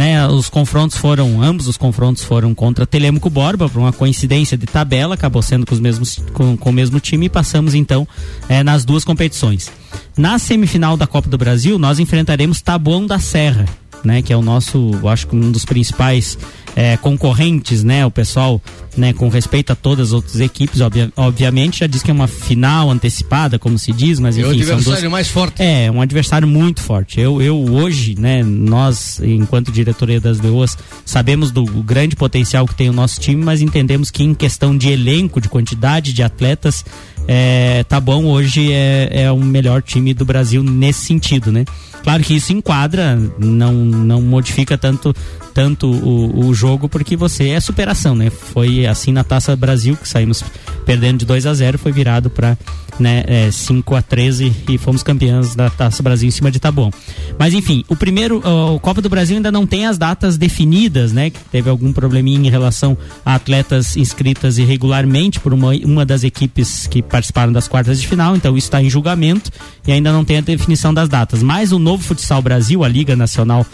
Né, os confrontos foram, ambos os confrontos foram contra Telêmaco Borba, por uma coincidência de tabela, acabou sendo com, os mesmos, com, com o mesmo time e passamos então eh, nas duas competições. Na semifinal da Copa do Brasil, nós enfrentaremos Taboão da Serra, né, que é o nosso, acho que um dos principais eh, concorrentes, né, o pessoal, né, com respeito a todas as outras equipes, obvia- obviamente, já diz que é uma final antecipada, como se diz, mas É enfim, são adversário duas, mais forte. é, um adversário muito forte. Eu, eu hoje, né, nós, enquanto diretoria das Leoas, sabemos do grande potencial que tem o nosso time, mas entendemos que em questão de elenco, de quantidade de atletas, é, tá bom, hoje é, é o melhor time do Brasil nesse sentido, né? Claro que isso enquadra, não, não modifica tanto, tanto o, o jogo, porque você é superação, né? Foi assim na Taça Brasil, que saímos perdendo de 2 a 0 foi virado para né, é, 5 a 13 e fomos campeãs da Taça Brasil em cima de Taboão. Mas enfim, o primeiro, o Copa do Brasil ainda não tem as datas definidas, né? Teve algum probleminha em relação a atletas inscritas irregularmente por uma, uma das equipes que participaram das quartas de final, então isso está em julgamento e ainda não tem a definição das datas. Mas o novo Futsal Brasil, a Liga Nacional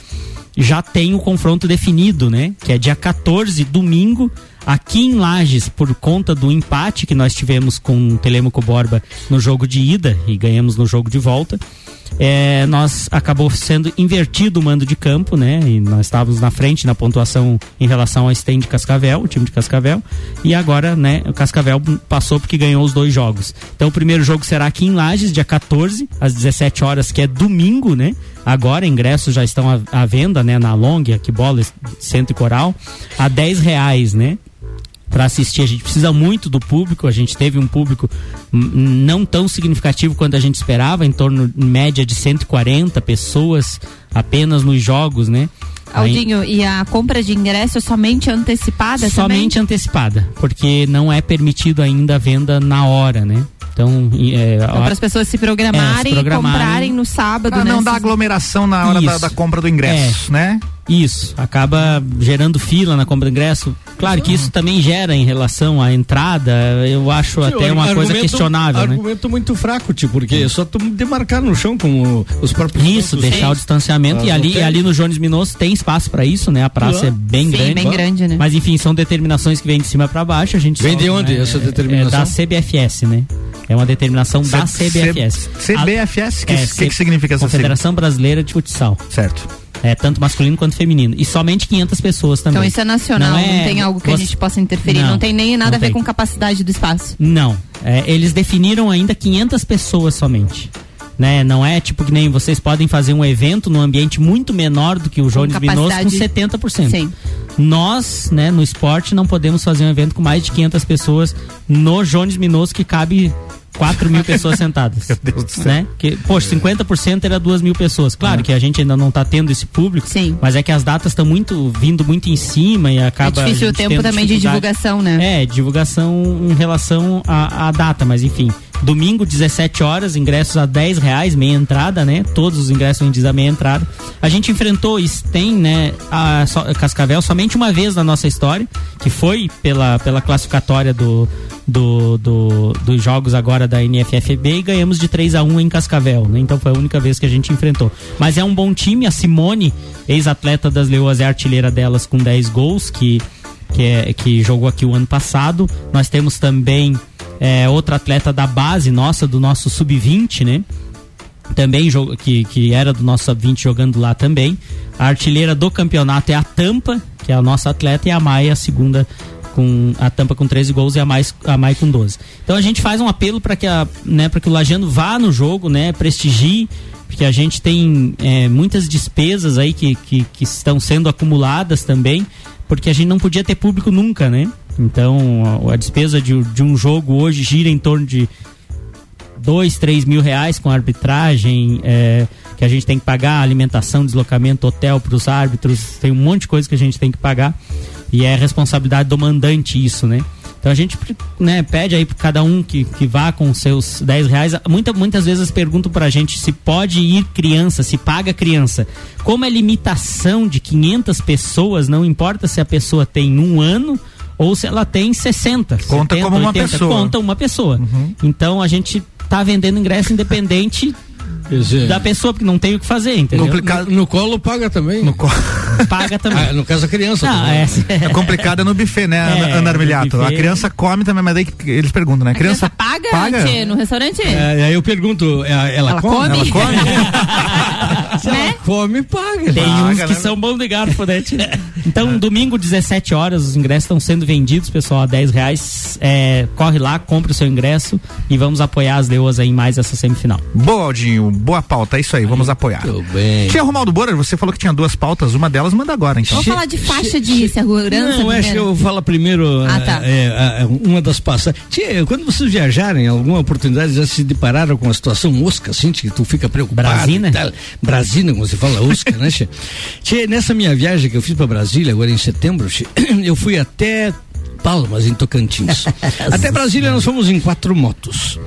já tem o confronto definido, né? Que é dia 14, domingo, Aqui em Lages, por conta do empate que nós tivemos com o Telemaco Borba no jogo de ida e ganhamos no jogo de volta, é, nós acabou sendo invertido o mando de campo, né? E nós estávamos na frente na pontuação em relação ao Sten de Cascavel, o time de Cascavel, e agora, né, o Cascavel passou porque ganhou os dois jogos. Então o primeiro jogo será aqui em Lages, dia 14, às 17 horas, que é domingo, né? Agora ingressos já estão à, à venda, né, na Long, aqui bola, Centro e Coral, a 10 reais, né? Para assistir. A gente precisa muito do público. A gente teve um público não tão significativo quanto a gente esperava, em torno em média de 140 pessoas apenas nos jogos, né? Aldinho, e a compra de ingresso é somente antecipada Somente também? antecipada, porque não é permitido ainda a venda na hora, né? Então, é, então para as pessoas se programarem, é, se programarem, e comprarem no sábado. Pra né? não dar aglomeração na hora da, da, compra do ingresso, é. né? Isso, acaba gerando fila na compra do ingresso. Claro que isso também gera em relação à entrada, eu acho Sim, até uma coisa questionável. Né? Argumento né? muito fraco, tipo, porque é só tu demarcar no chão como os próprios. Isso, deixar o distanciamento e ali, e ali no Jones Minosso tem espaço para isso, né? A praça é bem Sim, grande. bem grande, né? Mas enfim, são determinações que vêm de cima para baixo, a gente Vem de onde né? essa determinação? É, da CBFS, né? É uma determinação C da CBFS. CBFS? O que, é, que, que significa essa Confederação Brasileira de Futsal. Certo. É, tanto masculino quanto feminino. E somente 500 pessoas também. Então isso é nacional, não, é, não tem algo que você... a gente possa interferir, não, não tem nem nada a ver tem. com capacidade do espaço. Não. É, eles definiram ainda 500 pessoas somente. Né? Não é tipo que nem vocês podem fazer um evento num ambiente muito menor do que o Jones Minoso com 70%. Sim. Nós, né, no esporte, não podemos fazer um evento com mais de 500 pessoas no Jones Minoso que cabe 4 mil pessoas sentadas. Meu Deus do céu. Né? Que, poxa, 50% era 2 mil pessoas. Claro que a gente ainda não está tendo esse público, Sim. mas é que as datas estão muito vindo muito em cima e acaba. É difícil o tempo também de divulgação, né? É, divulgação em relação à, data, mas enfim. Domingo, 17 horas, ingressos a 10 reais, meia entrada, né? Todos os ingressos vendidos a meia entrada. A gente enfrentou Sten, né? A, a Cascavel somente uma vez na nossa história, que foi pela, pela classificatória do, do, do, dos jogos agora da NFFB e ganhamos de 3 a 1 em Cascavel, né? Então foi a única vez que a gente enfrentou. Mas é um bom time, a Simone, ex-atleta das Leoas, é artilheira delas com 10 gols, que, que, é, que jogou aqui o ano passado. Nós temos também é, outra atleta da base nossa, do nosso sub-20, né? Também que, que era do nosso sub-20 jogando lá também. A artilheira do campeonato é a Tampa, que é a nossa atleta, e a Maia, a segunda com a Tampa com 13 gols e a mais a Mai com 12. Então a gente faz um apelo para que a, né, para que o Lajano vá no jogo, né, prestigie, porque a gente tem é, muitas despesas aí que, que, que estão sendo acumuladas também, porque a gente não podia ter público nunca, né? Então, a, a despesa de, de, um jogo hoje gira em torno de dois, três mil reais com arbitragem, é, que a gente tem que pagar, alimentação, deslocamento, hotel para os árbitros, tem um monte de coisa que a gente tem que pagar e é responsabilidade do mandante isso, né? Então a gente né, pede aí para cada um que, que vá com seus 10 reais. Muita, muitas vezes perguntam para a gente se pode ir criança, se paga criança. Como é limitação de 500 pessoas, não importa se a pessoa tem um ano ou se ela tem 60. Conta 70, como uma 80, pessoa. Conta uma pessoa. Uhum. Então a gente tá vendendo ingresso independente da pessoa, porque não tem o que fazer, entendeu? Complicado. No, no colo paga também. No colo. Paga também. Ah, no caso a criança. Não, é, é, complicado no buffet, né, é, Ana Armiliato? A criança come também, mas daí eles perguntam, né? A criança, a criança paga, paga? no restaurante? É, aí eu pergunto, ela, ela come? come? Ela come? Se né? ela come, paga. Tem paga, uns que né? são bons de garfo, né? Então, domingo, 17 horas, os ingressos estão sendo vendidos, pessoal, a 10 reais. É, corre lá, compre o seu ingresso e vamos apoiar as leoas aí mais essa semifinal. Boa, Aldinho. Boa pauta, é isso aí, vamos apoiar. Tudo bem. Tia Romaldo Bora, você falou que tinha duas pautas, uma delas manda agora, então. Vamos falar de faixa de segurança. Não, acho que eu falo primeiro ah, tá. é, é, uma das passagens. Tia, quando vocês viajarem, alguma oportunidade, já se depararam com uma situação mosca, assim, que tu fica preocupado. Brasília? Brasília, como você fala, osca, né, tia? tia? Nessa minha viagem que eu fiz para Brasília, agora em setembro, tia, eu fui até Palmas, em Tocantins. até Brasília nós fomos em quatro motos.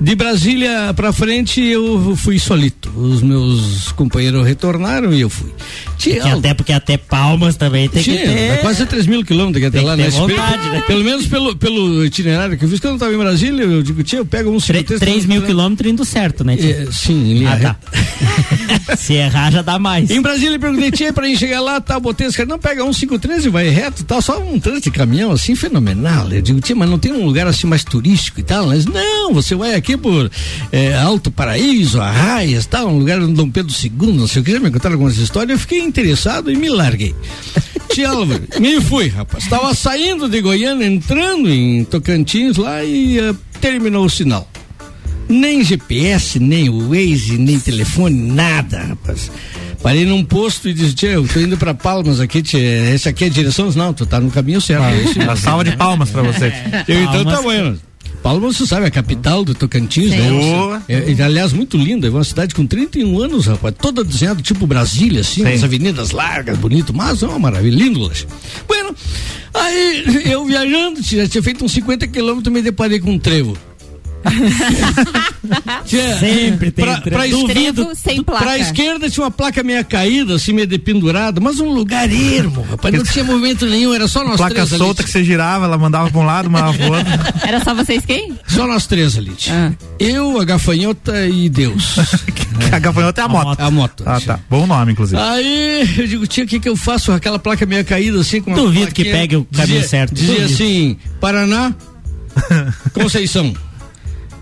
De Brasília pra frente eu fui solito. Os meus companheiros retornaram e eu fui. Tinha, até porque até Palmas também tem Tinha, que ter. é quase 3 mil quilômetros até lá, né? vontade, pelo, né? pelo menos pelo, pelo itinerário que eu fiz, quando eu tava em Brasília, eu digo, tia, eu pego um 53. 3 mil quilômetros indo certo, né? tia? É, sim, em linha Ah, tá. Se errar, já dá mais. Em Brasília eu perguntei, tia, pra ir chegar lá, tá, botei os caras, não, pega um 53 e vai reto, tal, só um trânsito de caminhão, assim, fenomenal. Eu digo, tia, mas não tem um lugar assim mais turístico e tal? Mas não, você vai aqui por é, Alto Paraíso, Arraias, tal, um lugar do Dom Pedro II, não sei o que, já me contaram algumas histórias, eu fiquei interessado e me larguei. Tia Álvaro, me fui, rapaz. Tava saindo de Goiânia, entrando em Tocantins lá e eh, terminou o sinal. Nem GPS, nem Waze, nem telefone, nada, rapaz. Parei num posto e disse, tia, eu tô indo pra Palmas aqui, tia, esse aqui é a direção? Não, tu tá no caminho certo. Ah, É uma salva de palmas pra você. Eu, então tá Palmas. Palmas, você sabe, é a capital do Tocantins, né? Boa. É, é, aliás, muito linda, é uma cidade com 31 anos, rapaz, toda desenhada tipo Brasília, assim, Sim. as avenidas largas, bonito, mas é uma maravilha, lindo. Bueno, aí eu viajando, já tinha feito uns 50 quilômetros, me deparei com um trevo. Tinha- Sempre tem pra, pra esquerda, sem placa. pra esquerda tinha uma placa meio caída, assim, meio dependurada, mas um lugar ermo, rapaz, não tinha movimento nenhum, era só nós Placa três ali. solta que você girava, ela mandava pra um lado, mandava pro outro. Era só vocês quem? Só nós três ali. Ah. Eu, a gafanhota e Deus. A gafanhota é a moto. A moto. Ah, tá. Bom nome, inclusive. Aí eu digo, tia, o que que eu faço? com Aquela placa meio caída assim com uma Duvido que pegue o caminho Dizia- certo. Dizia Duvido. assim, Paraná, Conceição.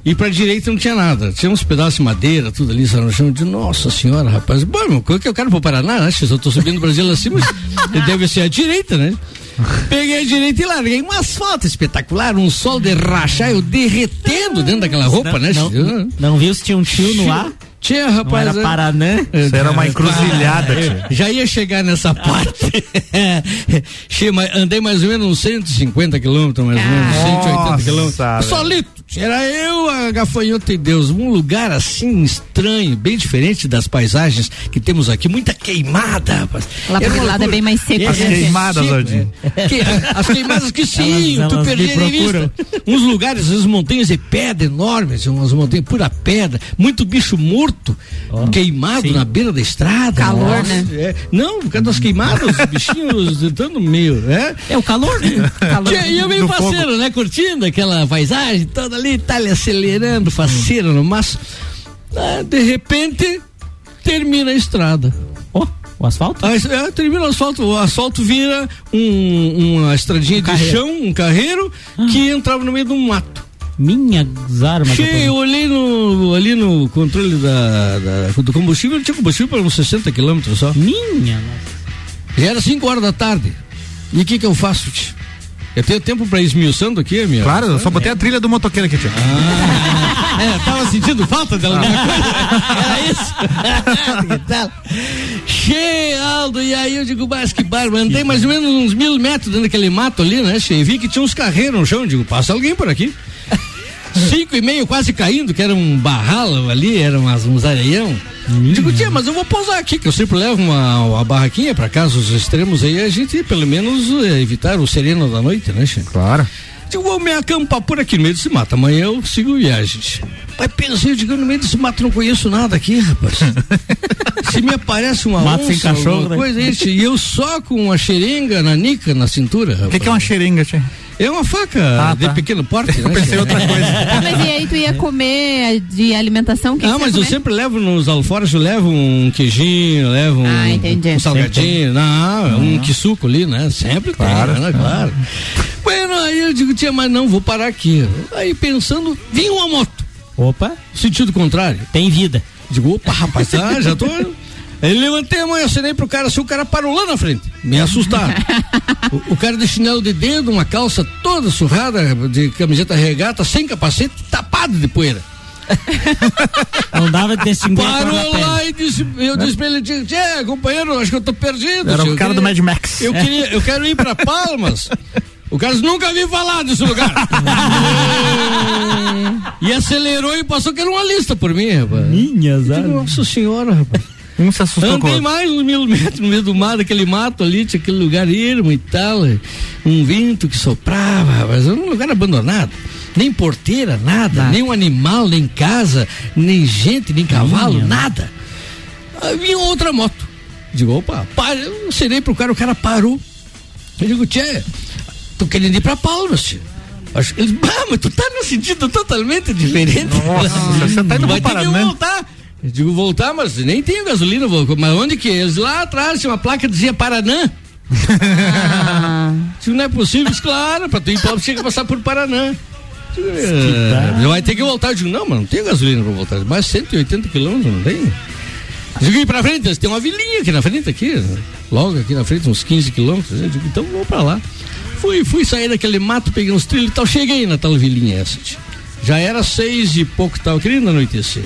E pra direita não tinha nada. Tinha uns pedaços de madeira, tudo ali, no chão. De nossa senhora, rapaz. Bom, meu, o que eu quero pro Paraná, né? Eu tô subindo o Brasil assim, mas deve ser a direita, né? Peguei a direita e larguei um asfalto espetacular, um sol de rachar, eu derretendo dentro daquela roupa, não, né? Não, não viu se tinha um tio no ar? Tinha, rapaz. era é- Paranã? É, Isso era uma é, encruzilhada. Já ia chegar nessa parte. Che, mas andei mais ou menos uns 150 quilômetros, mais ou menos, 180 Nossa, quilômetros. velho. Solito. Era eu, a gafanhota e Deus. Um lugar assim estranho, bem diferente das paisagens que temos aqui. Muita queimada, rapaz. Lá pro lado é bem mais seco, As né? queimadas, Seco, Odinho. é. Que- as queimadas que sim, Elas- tu perdia de vista. Uns lugares, as montanhas de pedra enormes, umas montanhas pura pedra, muito bicho morto, queimado sim. na beira da estrada. Calor, Nossa, né? é. Não, por causa das queimadas, os bichinhos tentando meio, né? É o calor, né? Calor. E eu meio Do fogo. faceiro, né? Curtindo aquela paisagem toda ali, Itália acelerando, faceiro no máximo. Ah, de repente, termina a estrada. Ó, o asfalto? Ah, é, termina o asfalto. O asfalto vira um- uma estradinha de carreiro. chão, um carreiro, que entrava no meio de um mato. Minhas armas. Cheio, eu olhei no, ali no controle da, da- do combustível, tinha combustível para uns 60 quilômetros só. Minha. Já era 5 horas da tarde. E o que que eu faço, tio? Eu tenho tempo para ir esmiuçando aqui, minha? Claro, eu só botei a trilha do motoqueiro aqui, tio. É, tava sentindo falta dela coisa? Era isso? Cheio, Aldo, e aí eu digo, mas que barba, andei mais ou menos uns mil metros dentro daquele mato ali, né, cheio, vi que tinha uns carreiros no chão, eu digo, passa alguém por aqui. Cinco e meio quase caindo, que era um barralo ali, era umas, uns areião. Digo, tia, mas eu vou pousar aqui, que eu sempre levo uma, uma barraquinha pra casa, os extremos aí, a gente pelo menos eh, evitar o sereno da noite, né, Chico? Claro. Digo, vou me acampar por aqui no meio desse mato. Amanhã eu sigo viagem. Mas pensei, eu digo, no meio desse mato não conheço nada aqui, rapaz. Se me aparece uma Mato onça, sem cachorro, alguma né? coisa, e eu só com uma xeringa na nica, na cintura, O que, que é uma xeringa, tio? É uma faca Ah, de tá. pequeno porte, né? Eu pensei outra coisa. Tá, mas e aí tu ia comer de alimentação? Que Ah, que você mas eu sempre levo nos alforjes, eu levo um queijinho, levo um, Ah, entendi. um salgadinho, não, um quisuco ali, né? Sempre Claro. tem, né? Claro. Bueno, aí eu digo, tia, mas não, vou parar aqui. Aí pensando, vinha uma moto, Opa, sentido contrário. tem vida. Digo, opa, rapaz, tá, já tô. Aí levantei a mão e acenei pro cara, assim, o cara parou lá na frente. Me assustaram. o, o cara de chinelo de dedo, uma calça toda surrada, de camiseta regata, sem capacete, tapado de poeira. Não dava de da Parou lá e disse, eu disse pra ele, tchê, companheiro, acho que eu tô perdido. Era o cara do queria- Mad Max. Eu queria, eu quero ir pra Palmas. O cara nunca vi falar desse lugar. e acelerou e passou que era uma lista por mim, rapaz. Minhas. Nossa senhora, rapaz. Um se assustou com Andei outro. mais uns mil metros no meio do mato, aquele mato ali, tinha aquele lugar ermo e tal, um vento que soprava, mas um lugar abandonado. Nem porteira, nada, nem um animal, nem casa, nem gente, nem cavalo, nada. Aí vinha outra moto. Digo, opa, para, eu serei pro cara, o cara parou. Eu digo, tchê, tô querendo ir pra Palmas, tchê. Acho que ele, ah, mas tu tá num sentido totalmente diferente. Nossa, você tá indo Vai ter que voltar. Eu digo, voltar, mas nem tenho gasolina, vou, mas onde que? é? Eles lá atrás tinha uma placa que dizia Paranã. Digo, não é possível, Disse, claro, pra tu ir em Palmas tinha que passar por Paranã. Digo, "É, vai ter que voltar. Eu digo, não, mas não tenho gasolina pra voltar. Mais 180 quilômetros, não tem? Digo, e pra frente, tem uma vilinha aqui na frente, aqui, logo aqui na frente, uns 15 quilômetros. Eu digo, então vou pra lá. Fui, fui sair daquele mato, peguei uns trilhos e tal, cheguei na tal vilinha essa. Já era seis e pouco, tava querendo anoitecer.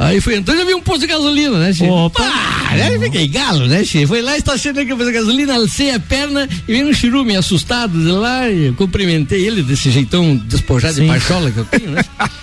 Aí fui entrando, já vi um posto de gasolina, né, Che? Opa. Pá, aí fiquei galo, né, Che? Foi lá, estacionei aqui fazer gasolina, alcei a perna e veio um churume assustado de lá e cumprimentei ele desse jeitão despojado de Sim. parchola que eu tenho, né?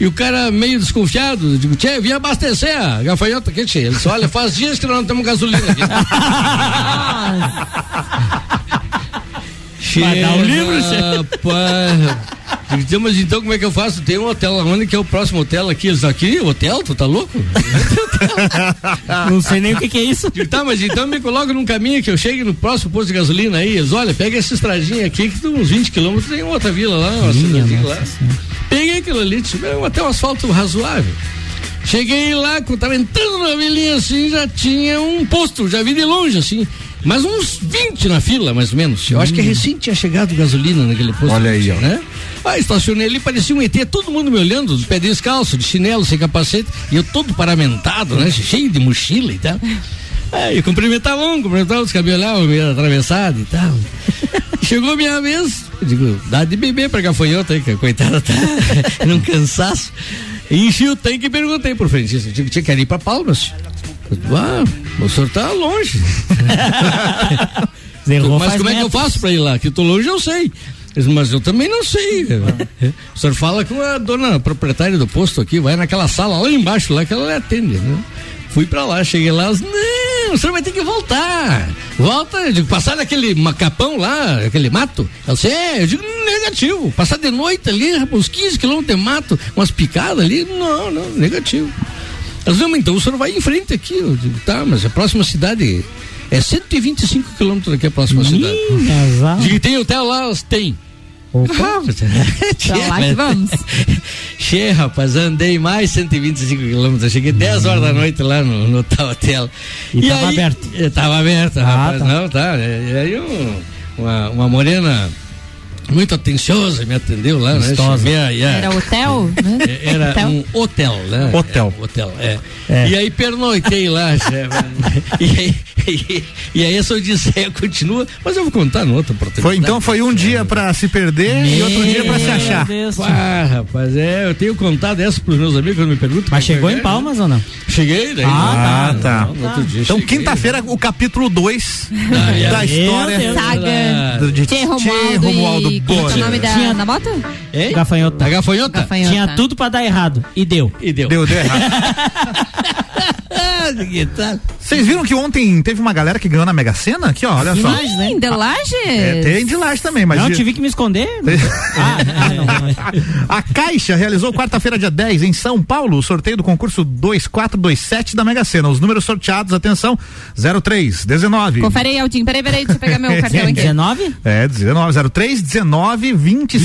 E o cara meio desconfiado, eu digo, Tchê, vim abastecer a gafanhota aqui, Tchê. Ele disse, olha, faz dias que nós não temos gasolina aqui. Vai dar um livro, Tchê? rapaz. "Tchê, mas então como é que eu faço? Tem um hotel onde que é o próximo hotel aqui? Eles aqui, hotel? Tu tá louco? Não sei nem o que, que é isso. Digo, tá, mas então me coloca num caminho que eu chegue no próximo posto de gasolina aí. Eles, olha, pega essa estradinha aqui que tem uns 20 quilômetros, tem outra vila lá, uma cidadezinha lá. Senhora. Peguei aquilo ali, disse, "Meu, até um asfalto razoável. Cheguei lá, quando tava entrando na vilinha assim, já tinha um posto, já vi de longe assim. Mas uns 20 na fila, mais ou menos. Eu acho que recém tinha chegado gasolina naquele posto. Olha aí, ó. Né? Ah, estacionei ali, parecia um ET, todo mundo me olhando, de pé descalço, de chinelo, sem capacete, e eu todo paramentado, né? Cheio de mochila e tal. Aí, cumprimentava um, cumprimentava outros, cabelo olhavam meio atravessado e tal. Chegou minha vez, eu digo, dá de beber pra gafanhota aí, que a coitada tá num cansaço. Enchi o tanque e perguntei pro frentista, digo, tinha que ir pra Palmas. Ah, o senhor tá longe. Zerrou Mas como é que eu faço pra ir lá? Que eu tô longe, eu sei. Disse, Mas eu também não sei. O senhor fala com a dona proprietária do posto aqui, vai naquela sala lá embaixo, lá que ela atende, né? Fui pra lá, cheguei lá, elas, não, o senhor vai ter que voltar. Volta, eu digo, passar naquele macapão lá, aquele mato. Ela disse, é, eu digo, negativo. Passar de noite ali, uns 15 quilômetros de mato, umas picadas ali, não, não, negativo. Não, mas então o senhor vai em frente aqui. Eu digo, tá, mas a próxima cidade é 125 quilômetros daqui a próxima cidade. Minhas almas. Digo, tem hotel lá? Têm. Opa. Pra lá que vamos. Che, rapaz, andei mais 125 quilômetros. Cheguei 10 horas da noite lá no, no tal hotel. E tava aberto? eh, Tava aberto, Ah, rapaz. tá. Não, tá. E e aí um- uma, uma morena muito atenciosa me atendeu lá, né? Gostosa. Chamei a- e a- Era hotel, né? é, Era Hotel? um hotel, né? Hotel. É, hotel, é. É. E aí pernoitei lá, e, aí, e, e aí essa odisseia continua, mas eu vou contar no outro oportunidade. Foi, então foi um dia pra se perder e outro dia pra se Meu achar. Deus. Ah, rapaz, é, eu tenho contado essa pros meus amigos quando me perguntam. Mas chegou em É, Palmas ou não? Cheguei, daí. Ah, Ah, tá. no outro dia Então, cheguei, quinta-feira, o capítulo 2 Ai, da ai, história Deus. Saga. do- de Tchê Tchê Romualdo, Romualdo e... Como é Bode. o nome da, Tinha- da moto? Hein? Gafanhota. A gafanhota? Gafanhota. Tinha tudo pra dar errado. E deu. E deu. Deu, deu errado. Vocês viram que ontem teve uma galera que ganhou na Mega Sena? Aqui, ó, olha só. Lages, né? Sim, de Lages. É, tem de Laje também, mas. Não, de- tive que me esconder. ah, não. A Caixa realizou quarta-feira, dia 10, em São Paulo, o sorteio do concurso 2427 da Mega Sena. Os números sorteados, atenção, 03, 19. Confere aí, Aldinho. Peraí, peraí, deixa eu pegar meu cartão aqui. 19? É, 19, 03, 19, 25,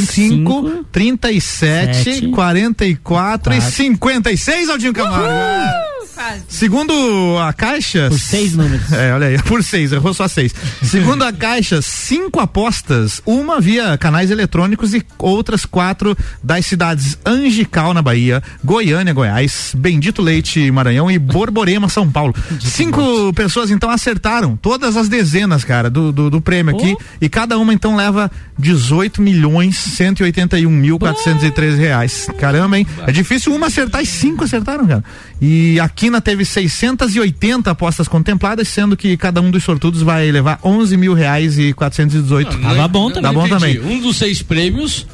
25, 37, 7, 44 e 4. 56, Aldinho Camargo. Quase. Segundo a Caixa. Por seis números. É, olha aí, por seis, errou só seis. Segundo a Caixa, cinco apostas, uma via canais eletrônicos e outras quatro das cidades Angical, na Bahia, Goiânia, Goiás, Bendito Leite, Maranhão e Borborema, São Paulo. Cinco pessoas, então, acertaram todas as dezenas, cara, do, do, do prêmio aqui. E cada uma, então, leva 18 milhões 181 mil 413 reais. Caramba, hein? É difícil uma acertar e cinco acertaram, cara. E a Quina teve 680 apostas contempladas, sendo que cada um dos sortudos vai levar 11 mil reais e 418. Não, Tava bom também. Tá bom entendi. também. Um dos seis prêmios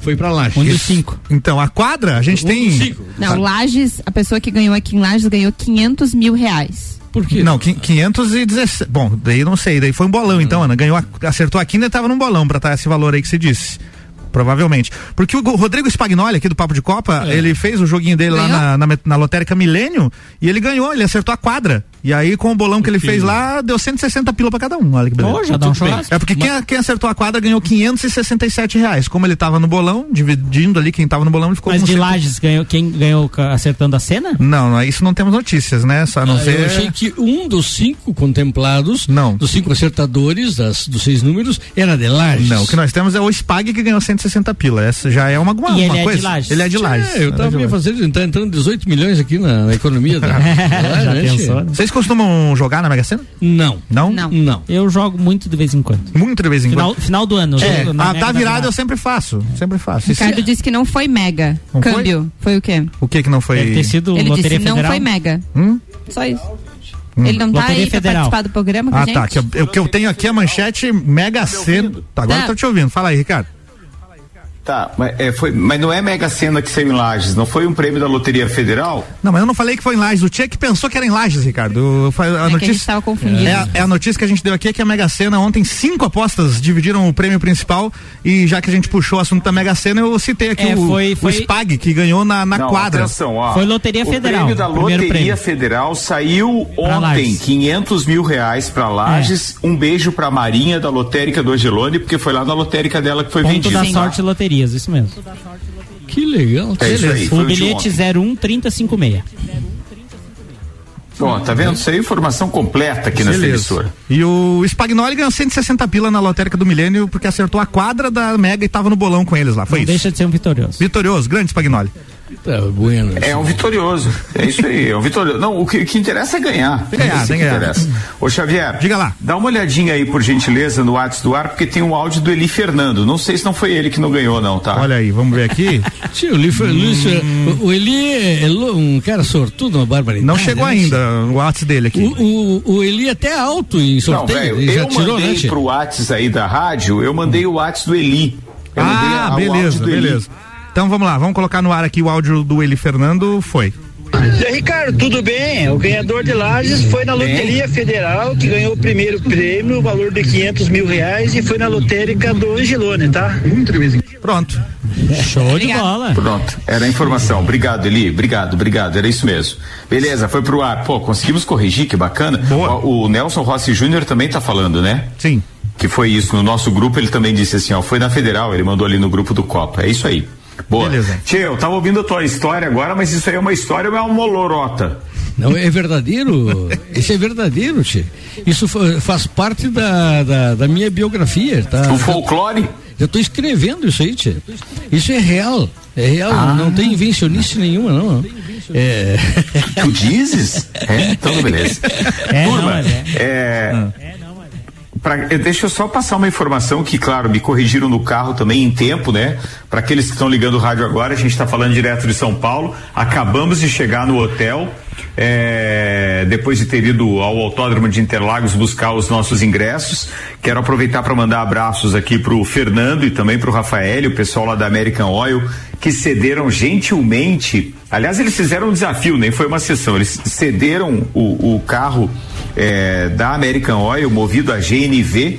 Foi pra Lages. Um dos cinco. Então, a quadra, a gente Um tem. cinco. Não, Lages, a pessoa que ganhou aqui em Lages ganhou 500 mil reais. Por quê? Não, quin- 517. Bom, daí não sei, daí foi um bolão, então, Ana. Ganhou, acertou aqui ainda tava num bolão pra estar esse valor aí que você disse. Provavelmente. Porque o Go- Rodrigo Spagnoli, aqui do Papo de Copa, ele fez o joguinho dele lá na, na, na lotérica Milênio e ele ganhou, ele acertou a quadra. E aí, com o bolão que ele fez lá, deu 160 pila pra cada um. Olha que beleza. Dá um churrasco. É porque quem, quem acertou a quadra ganhou 567 reais. Como ele tava no bolão, dividindo ali quem tava no bolão, ele ficou Mas com de cento- Lages ganhou, quem ganhou acertando a cena? Não, isso não temos notícias, né? Só a não Ah, ser. Eu achei que um dos cinco contemplados, Não. dos cinco acertadores das, dos seis números, era de Lages. Não, o que nós temos é o Spag que ganhou 160 pila. Essa já é uma, uma, E ele uma é de coisa. Lages. Ele é de Lages. É, eu é tava de me Lages. fazendo, tá entrando 18 milhões aqui na, na economia da. da Já Lages, pensou? né? Vocês costumam jogar na Mega Sena? Não. Não? Não. Não. Eu jogo muito de vez em quando. Muito de vez em Final, quando. final do ano. É, jogo a Mega tá da virada eu sempre faço. Sempre faço. Ricardo disse que não foi mega. Não foi? Câmbio. Foi? o quê? O que que não foi? Deve ter sido Ele Loteria disse não Federal. foi mega. Hum? Só isso. Ele não tá Loteria aí pra Federal. participar do programa Ah, gente? tá. Que eu, que eu tenho aqui a manchete Mega Sena. Tá, agora Tá. eu tô te ouvindo. Fala aí, Ricardo. Tá, mas, é, foi, mas não é Mega Sena que saiu em Lages, não foi um prêmio da Loteria Federal? Não, mas eu não falei que foi em Lages. O Tchê que pensou que era em Lages, Ricardo. Eu A É que a gente notícia. tava confundido. É, a- é a notícia que a gente deu aqui é que a Mega Sena ontem cinco apostas dividiram o prêmio principal e já que a gente puxou o assunto da Mega Sena eu citei aqui É, o, foi- foi- o Spag que ganhou na, na não, quadra. Atenção, ó. Foi Loteria Federal, O prêmio da Loteria prêmio. Federal saiu ontem, Lages. 500 mil reais pra Lages. Um beijo pra Marinha da Lotérica do Angelone, porque foi lá na lotérica dela que foi Ponto vendido. da tá? sorte loterias, isso mesmo. Que legal. É isso aí, foi O bilhete ontem. 01 3056. Ó, tá vendo? Isso aí é informação completa aqui nessa Beleza. emissora. E o Spagnoli ganhou 160 pila na lotérica do Milênio porque acertou a quadra da Mega e tava no bolão com eles lá. Foi Não isso. deixa de ser um vitorioso. Vitorioso, grande Spagnoli. Tá bueno. É um vitorioso. É isso aí, é um vitorioso. Não, o que, o que interessa é ganhar. Tem ganhar, Isso tem que ganhar. interessa. Ô Xavier, Diga lá. Dá uma olhadinha aí, por gentileza, no WhatsApp do ar, porque tem um áudio do Eli Fernando. Não sei se não foi ele que não ganhou, não, tá? Olha aí, vamos ver aqui. Tio, o, Luiz, Luiz, o, o Eli é um cara sortudo, uma barbaridade. Não chegou né? ainda o WhatsApp dele aqui. O, o, o Eli é até alto em Não, sorteio. velho, ele já eu tirou, mandei né, pro WhatsApp aí da rádio, eu mandei o WhatsApp do Eli. Eu Ah, beleza, do Eli. Então vamos lá, vamos colocar no ar aqui o áudio do Eli Fernando. Foi. E aí, Ricardo, tudo bem? O ganhador de Lages foi na Loteria Federal, que ganhou o primeiro prêmio, o valor de 500 mil reais, e foi na lotérica do Angelone, tá? Pronto. Show de bola. Pronto, era a informação. Obrigado, Eli. Obrigado, obrigado. Era isso mesmo. Beleza, foi pro ar. Pô, conseguimos corrigir, que bacana. Boa. O, o Nelson Rossi Júnior também tá falando, né? Sim. Que foi isso. No nosso grupo ele também disse assim, ó, foi na Federal, ele mandou ali no grupo do Copa. É isso aí. Boa. Beleza. Tchê, eu tava ouvindo a tua história agora, mas isso aí é uma história ou é uma molorota? Não, é verdadeiro. Isso é verdadeiro, tio. Isso fa- faz parte da, da, da minha biografia, tá? O folclore? Eu tô escrevendo isso aí, tio. Isso é real. É real, Ah. não tem invencionice nenhuma, não. É. Tu dizes? É, então beleza. É, Turma, não, é. é, pra- eh, deixa eu só passar uma informação que, claro, me corrigiram no carro também em tempo, né? Para aqueles que estão ligando o rádio agora, a gente está falando direto de São Paulo. Acabamos de chegar no hotel. eh, depois de ter ido ao Autódromo de Interlagos buscar os nossos ingressos, quero aproveitar para mandar abraços aqui pro Fernando e também pro Rafael, o pessoal lá da American Oil, que cederam gentilmente. Aliás, eles fizeram um desafio, nem foi uma sessão. Eles cederam o, o carro eh, da American Oil, movido a GNV,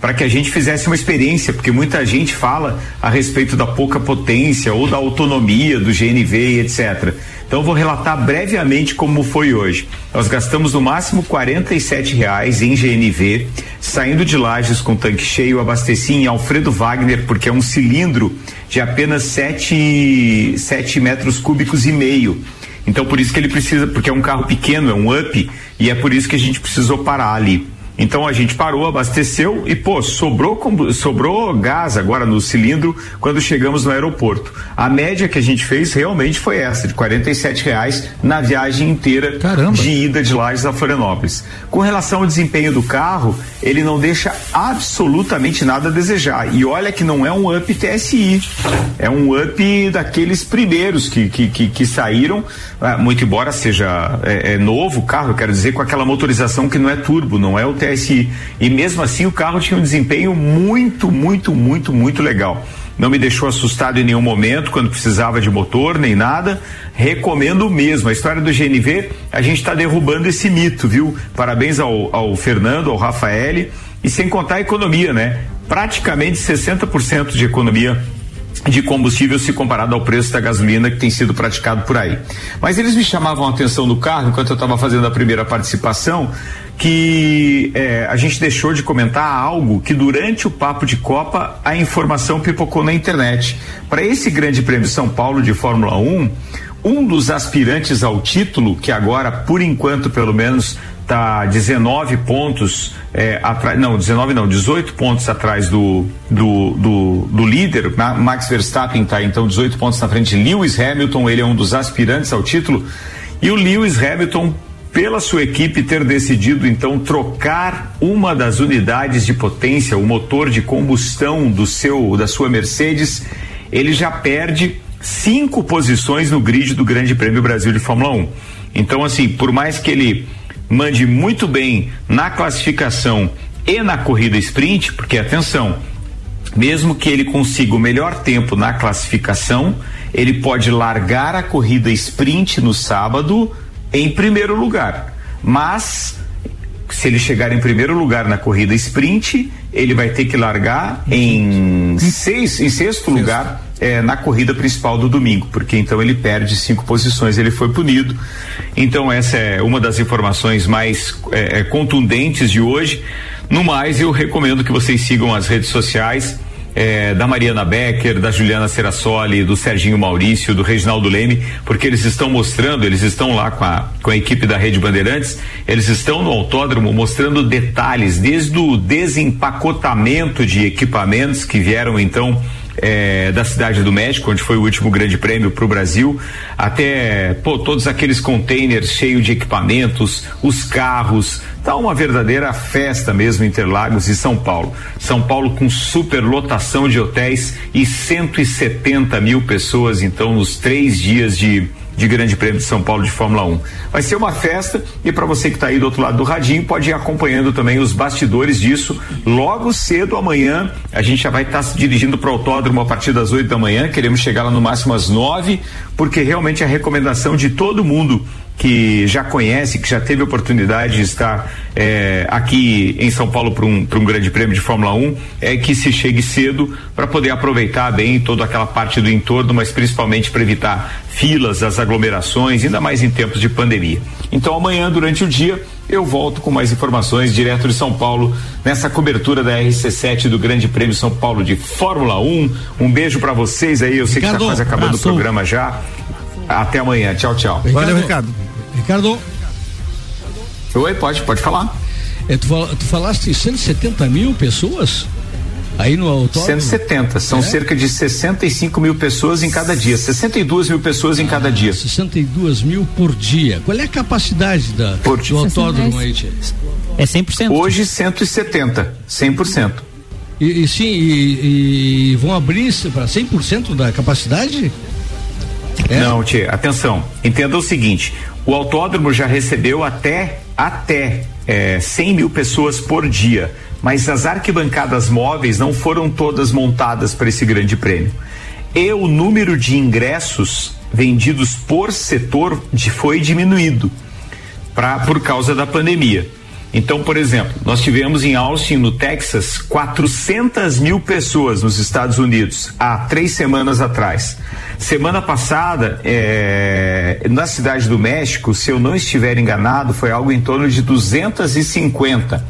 para que a gente fizesse uma experiência, porque muita gente fala a respeito da pouca potência ou da autonomia do GNV etc. Então vou relatar brevemente como foi hoje. Nós gastamos no máximo R$ reais em GNV, saindo de Lages com tanque cheio, abasteci em Alfredo Wagner, porque é um cilindro de apenas 7, sete metros cúbicos e meio. Então por isso que ele precisa, porque é um carro pequeno, é um up, e é por isso que a gente precisou parar ali. Então a gente parou, abasteceu e, pô, sobrou, sobrou gás agora no cilindro quando chegamos no aeroporto. A média que a gente fez realmente foi essa, de R$ reais na viagem inteira Caramba. de ida de Lages a Florianópolis. Com relação ao desempenho do carro, ele não deixa absolutamente nada a desejar. E olha que não é um up TSI, é um up daqueles primeiros que, que, que, que saíram, ah, muito embora seja é, é novo o carro, eu quero dizer, com aquela motorização que não é turbo, não é o TSI. E mesmo assim o carro tinha um desempenho muito, muito, muito, muito legal. não me deixou assustado em nenhum momento quando precisava de motor nem nada. Recomendo mesmo. A história do GNV, a gente está derrubando esse mito, viu? Parabéns ao, ao Fernando, ao Rafael e sem contar a economia, né? Praticamente 60% de economia de combustível se comparado ao preço da gasolina que tem sido praticado por aí. Mas eles me chamavam a atenção no carro enquanto eu estava fazendo a primeira participação que é, a gente deixou de comentar algo que durante o papo de Copa a informação pipocou na internet. Para esse Grande Prêmio São Paulo de Fórmula 1, um dos aspirantes ao título, que agora, por enquanto, pelo menos, está 19 pontos é, atrás, não, 19 não, 18 pontos atrás do, do, do, do líder, Max Verstappen está então 18 pontos na frente Lewis Hamilton, ele é um dos aspirantes ao título, e o Lewis Hamilton, pela sua equipe ter decidido então trocar uma das unidades de potência, o motor de combustão do seu da sua Mercedes, ele já perde cinco posições no grid do Grande Prêmio Brasil de Fórmula 1. Então, assim, por mais que ele mande muito bem na classificação e na corrida sprint, porque atenção, mesmo que ele consiga o melhor tempo na classificação, ele pode largar a corrida sprint no sábado em primeiro lugar. Mas se ele chegar em primeiro lugar na corrida sprint, ele vai ter que largar em seis, em sexto lugar é, na corrida principal do domingo, porque então ele perde cinco posições, ele foi punido. Então essa é uma das informações mais é, é, contundentes de hoje. No mais, eu recomendo que vocês sigam as redes sociais. É, da Mariana Becker, da Juliana Serassoli, do Serginho Maurício, do Reginaldo Leme, porque eles estão mostrando, eles estão lá com a, com a equipe da Rede Bandeirantes, eles estão no autódromo mostrando detalhes, desde o desempacotamento de equipamentos que vieram então é, da cidade do México, onde foi o último grande prêmio para o Brasil, até pô, todos aqueles containers cheios de equipamentos, os carros, tá uma verdadeira festa mesmo Interlagos e São Paulo. São Paulo com superlotação de hotéis e 170 mil pessoas, então, nos três dias de de Grande Prêmio de São Paulo de Fórmula 1. Vai ser uma festa e para você que está aí do outro lado do radinho, pode ir acompanhando também os bastidores disso. Logo cedo amanhã, a gente já vai estar tá se dirigindo para o autódromo a partir das 8 da manhã. Queremos chegar lá no máximo às 9, porque realmente a recomendação de todo mundo que já conhece, que já teve oportunidade de estar é, aqui em São Paulo para um, um grande prêmio de Fórmula 1, é que se chegue cedo para poder aproveitar bem toda aquela parte do entorno, mas principalmente para evitar filas, as aglomerações, ainda mais em tempos de pandemia. Então amanhã, durante o dia, eu volto com mais informações direto de São Paulo, nessa cobertura da RC7 do Grande Prêmio São Paulo de Fórmula 1. Um beijo para vocês aí, eu sei Ricardo, que está quase acabando o programa já. Até amanhã, tchau, tchau. Valeu, Ricardo. Ricardo. Oi, pode, pode falar. É, tu, tu falaste 170 mil pessoas? Aí no autódromo? 170, são é? cerca de 65 mil pessoas em cada dia, 62 mil pessoas em ah, cada dia. 62 mil por dia. Qual é a capacidade da, por do autódromo aí, tia? É 100%. Hoje 170, 100%. E, e sim, e, e vão abrir para 100% da capacidade? É? Não, tia, atenção, entenda o seguinte, o autódromo já recebeu até, até é, 100 mil pessoas por dia, mas as arquibancadas móveis não foram todas montadas para esse grande prêmio. E o número de ingressos vendidos por setor de, foi diminuído pra, por causa da pandemia. Então, por exemplo, nós tivemos em Austin, no Texas, 400 mil pessoas nos Estados Unidos há três semanas atrás. Semana passada, é, na cidade do México, se eu não estiver enganado, foi algo em torno de 250.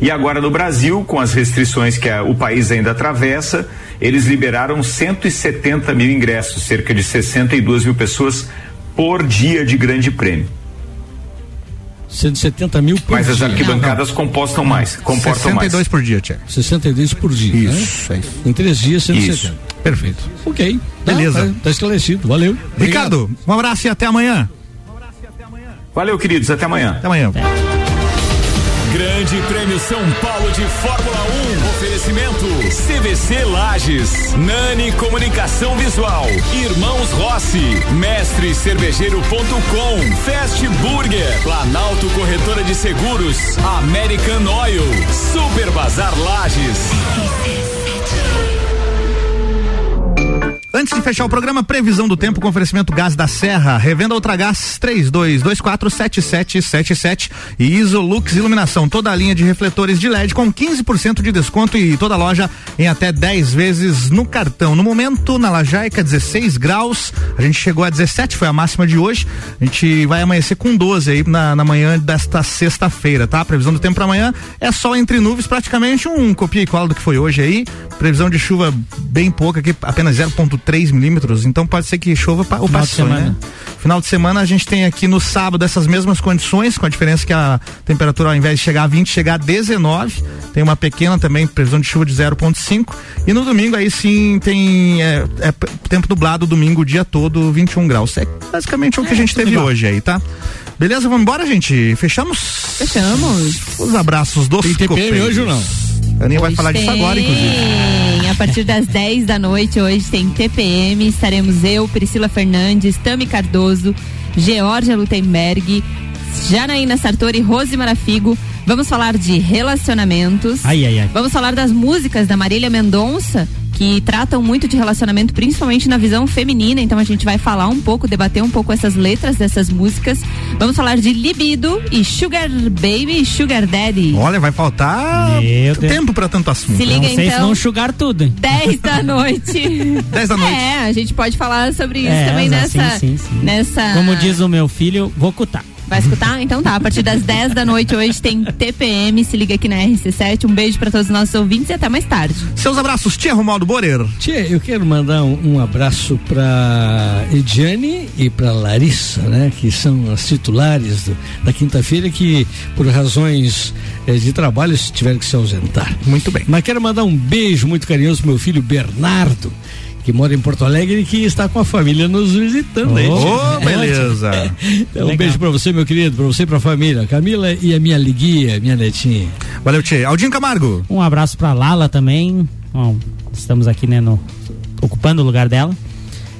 E agora no Brasil, com as restrições que a, o país ainda atravessa, eles liberaram 170 mil ingressos, cerca de 62 mil pessoas por dia de grande prêmio. 170 mil por Mas dia. as arquibancadas não, não. compostam mais, comportam 62 mais. por dia, Tiago. 62 por dia. Isso, né? é isso. Em três dias, 170. Isso. Perfeito. Ok. Beleza. Tá, tá esclarecido. Valeu. Ricardo, Obrigado. um abraço e até amanhã. Valeu, queridos. Até amanhã. Até amanhã. Grande Prêmio São Paulo de Fórmula 1. Oferecimento CVC Lages, Nani Comunicação Visual, Irmãos Rossi, Mestre Cervejeiro.com, Fast Burger, Planalto Corretora de Seguros, American Oil, Super Bazar Lages. Fechar o programa, previsão do tempo com oferecimento gás da Serra, revenda Ultragás 32247777 e Isolux Iluminação, toda a linha de refletores de LED com 15% de desconto e toda a loja em até 10 vezes no cartão. No momento, na Lajaica, 16 graus, a gente chegou a 17, foi a máxima de hoje. A gente vai amanhecer com 12 aí na, na manhã desta sexta-feira, tá? Previsão do tempo para amanhã é só entre nuvens, praticamente um copia e cola do que foi hoje aí. Previsão de chuva bem pouca aqui, apenas 0,3 milímetros, então pode ser que chova pa, o passe né? Final de semana a gente tem aqui no sábado essas mesmas condições, com a diferença que a temperatura ao invés de chegar a 20, chegar a 19. Tem uma pequena também, previsão de chuva de 0,5. E no domingo aí sim tem é, é, tempo dublado domingo o dia todo, 21 graus. É basicamente o que a gente teve hoje aí, tá? Beleza, vamos embora, gente? Fechamos? Fechamos. Os abraços dos Tem TPM hoje ou não? A Aninha vai falar disso agora, inclusive. A partir das 10 da noite, hoje tem TPM. Estaremos eu, Priscila Fernandes, Tami Cardoso, Georgia Lutemberg, Janaína Sartori, Rose Marafigo. Vamos falar de relacionamentos. Ai, ai, ai. Vamos falar das músicas da Marília Mendonça, que tratam muito de relacionamento, principalmente na visão feminina. Então a gente vai falar um pouco, debater um pouco essas letras dessas músicas. Vamos falar de libido e sugar baby e sugar daddy. Olha, vai faltar tempo pra tanto assunto. Se liga Não sei se então. vão enxugar tudo. hein? 10 da noite. 10 da noite. É, a gente pode falar sobre isso É, também nessa, sim, sim, sim. nessa. Como diz o meu filho, vou cutar. Vai escutar? Então tá, a partir das 10 da noite hoje tem TPM, se liga aqui na RC7. Um beijo pra todos os nossos ouvintes e até mais tarde. Seus abraços, tia Romaldo Borer. Tia, eu quero mandar um, um abraço para Ediane e para Larissa, né, que são as titulares do- da quinta-feira que por razões eh, de trabalho tiveram que se ausentar. Muito bem. Mas quero mandar um beijo muito carinhoso pro meu filho Bernardo, que mora em Porto Alegre e que está com a família nos visitando aí. Ô, beleza. Então, um beijo pra você, meu querido, pra você e pra família. Camila e a minha liguia, minha netinha. Valeu, tia. Aldinho Camargo. Um abraço pra Lala também. Bom, estamos aqui, né, no, ocupando o lugar dela.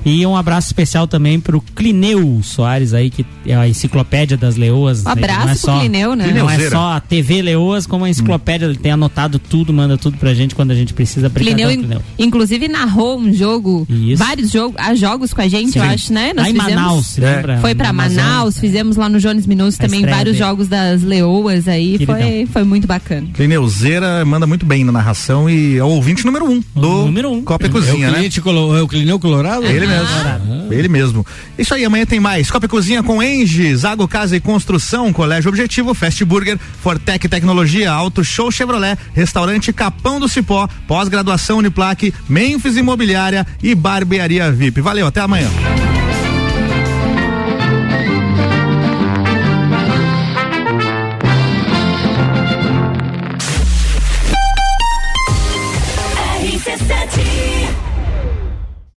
E um abraço especial também pro Clineu Soares aí, que é a enciclopédia das leoas. Um abraço não é pro só, Clineu, né? Não é só a TV Leoas, como a enciclopédia. Ele tem anotado tudo, manda tudo pra gente quando a gente precisa. Clineu, Clineu. in- inclusive, narrou um jogo, Isso. vários jogos, ah, jogos com a gente, eu Sim. acho, né? Nós Lá em fizemos- Manaus, É. lembra? Foi pra Na Amazônia. Manaus, fizemos lá no Jones Minutos A também vários dele. jogos das leoas aí. Foi, foi muito bacana. Clineuzeira manda muito bem na narração e é o ouvinte número um do número um. Copa e É o Cozinha, né? colo- é o Clineu Colorado? Ele mesmo. Ele mesmo. Isso aí, amanhã tem mais. Copa e Cozinha com Enges, Água, Casa e Construção, Colégio Objetivo, Fast Burger, Fortec Tecnologia, Auto Show Chevrolet, Restaurante Capão do Cipó, Pós-Graduação Uniplaque, Memphis Imobiliária e Barbearia VIP. Valeu, até amanhã.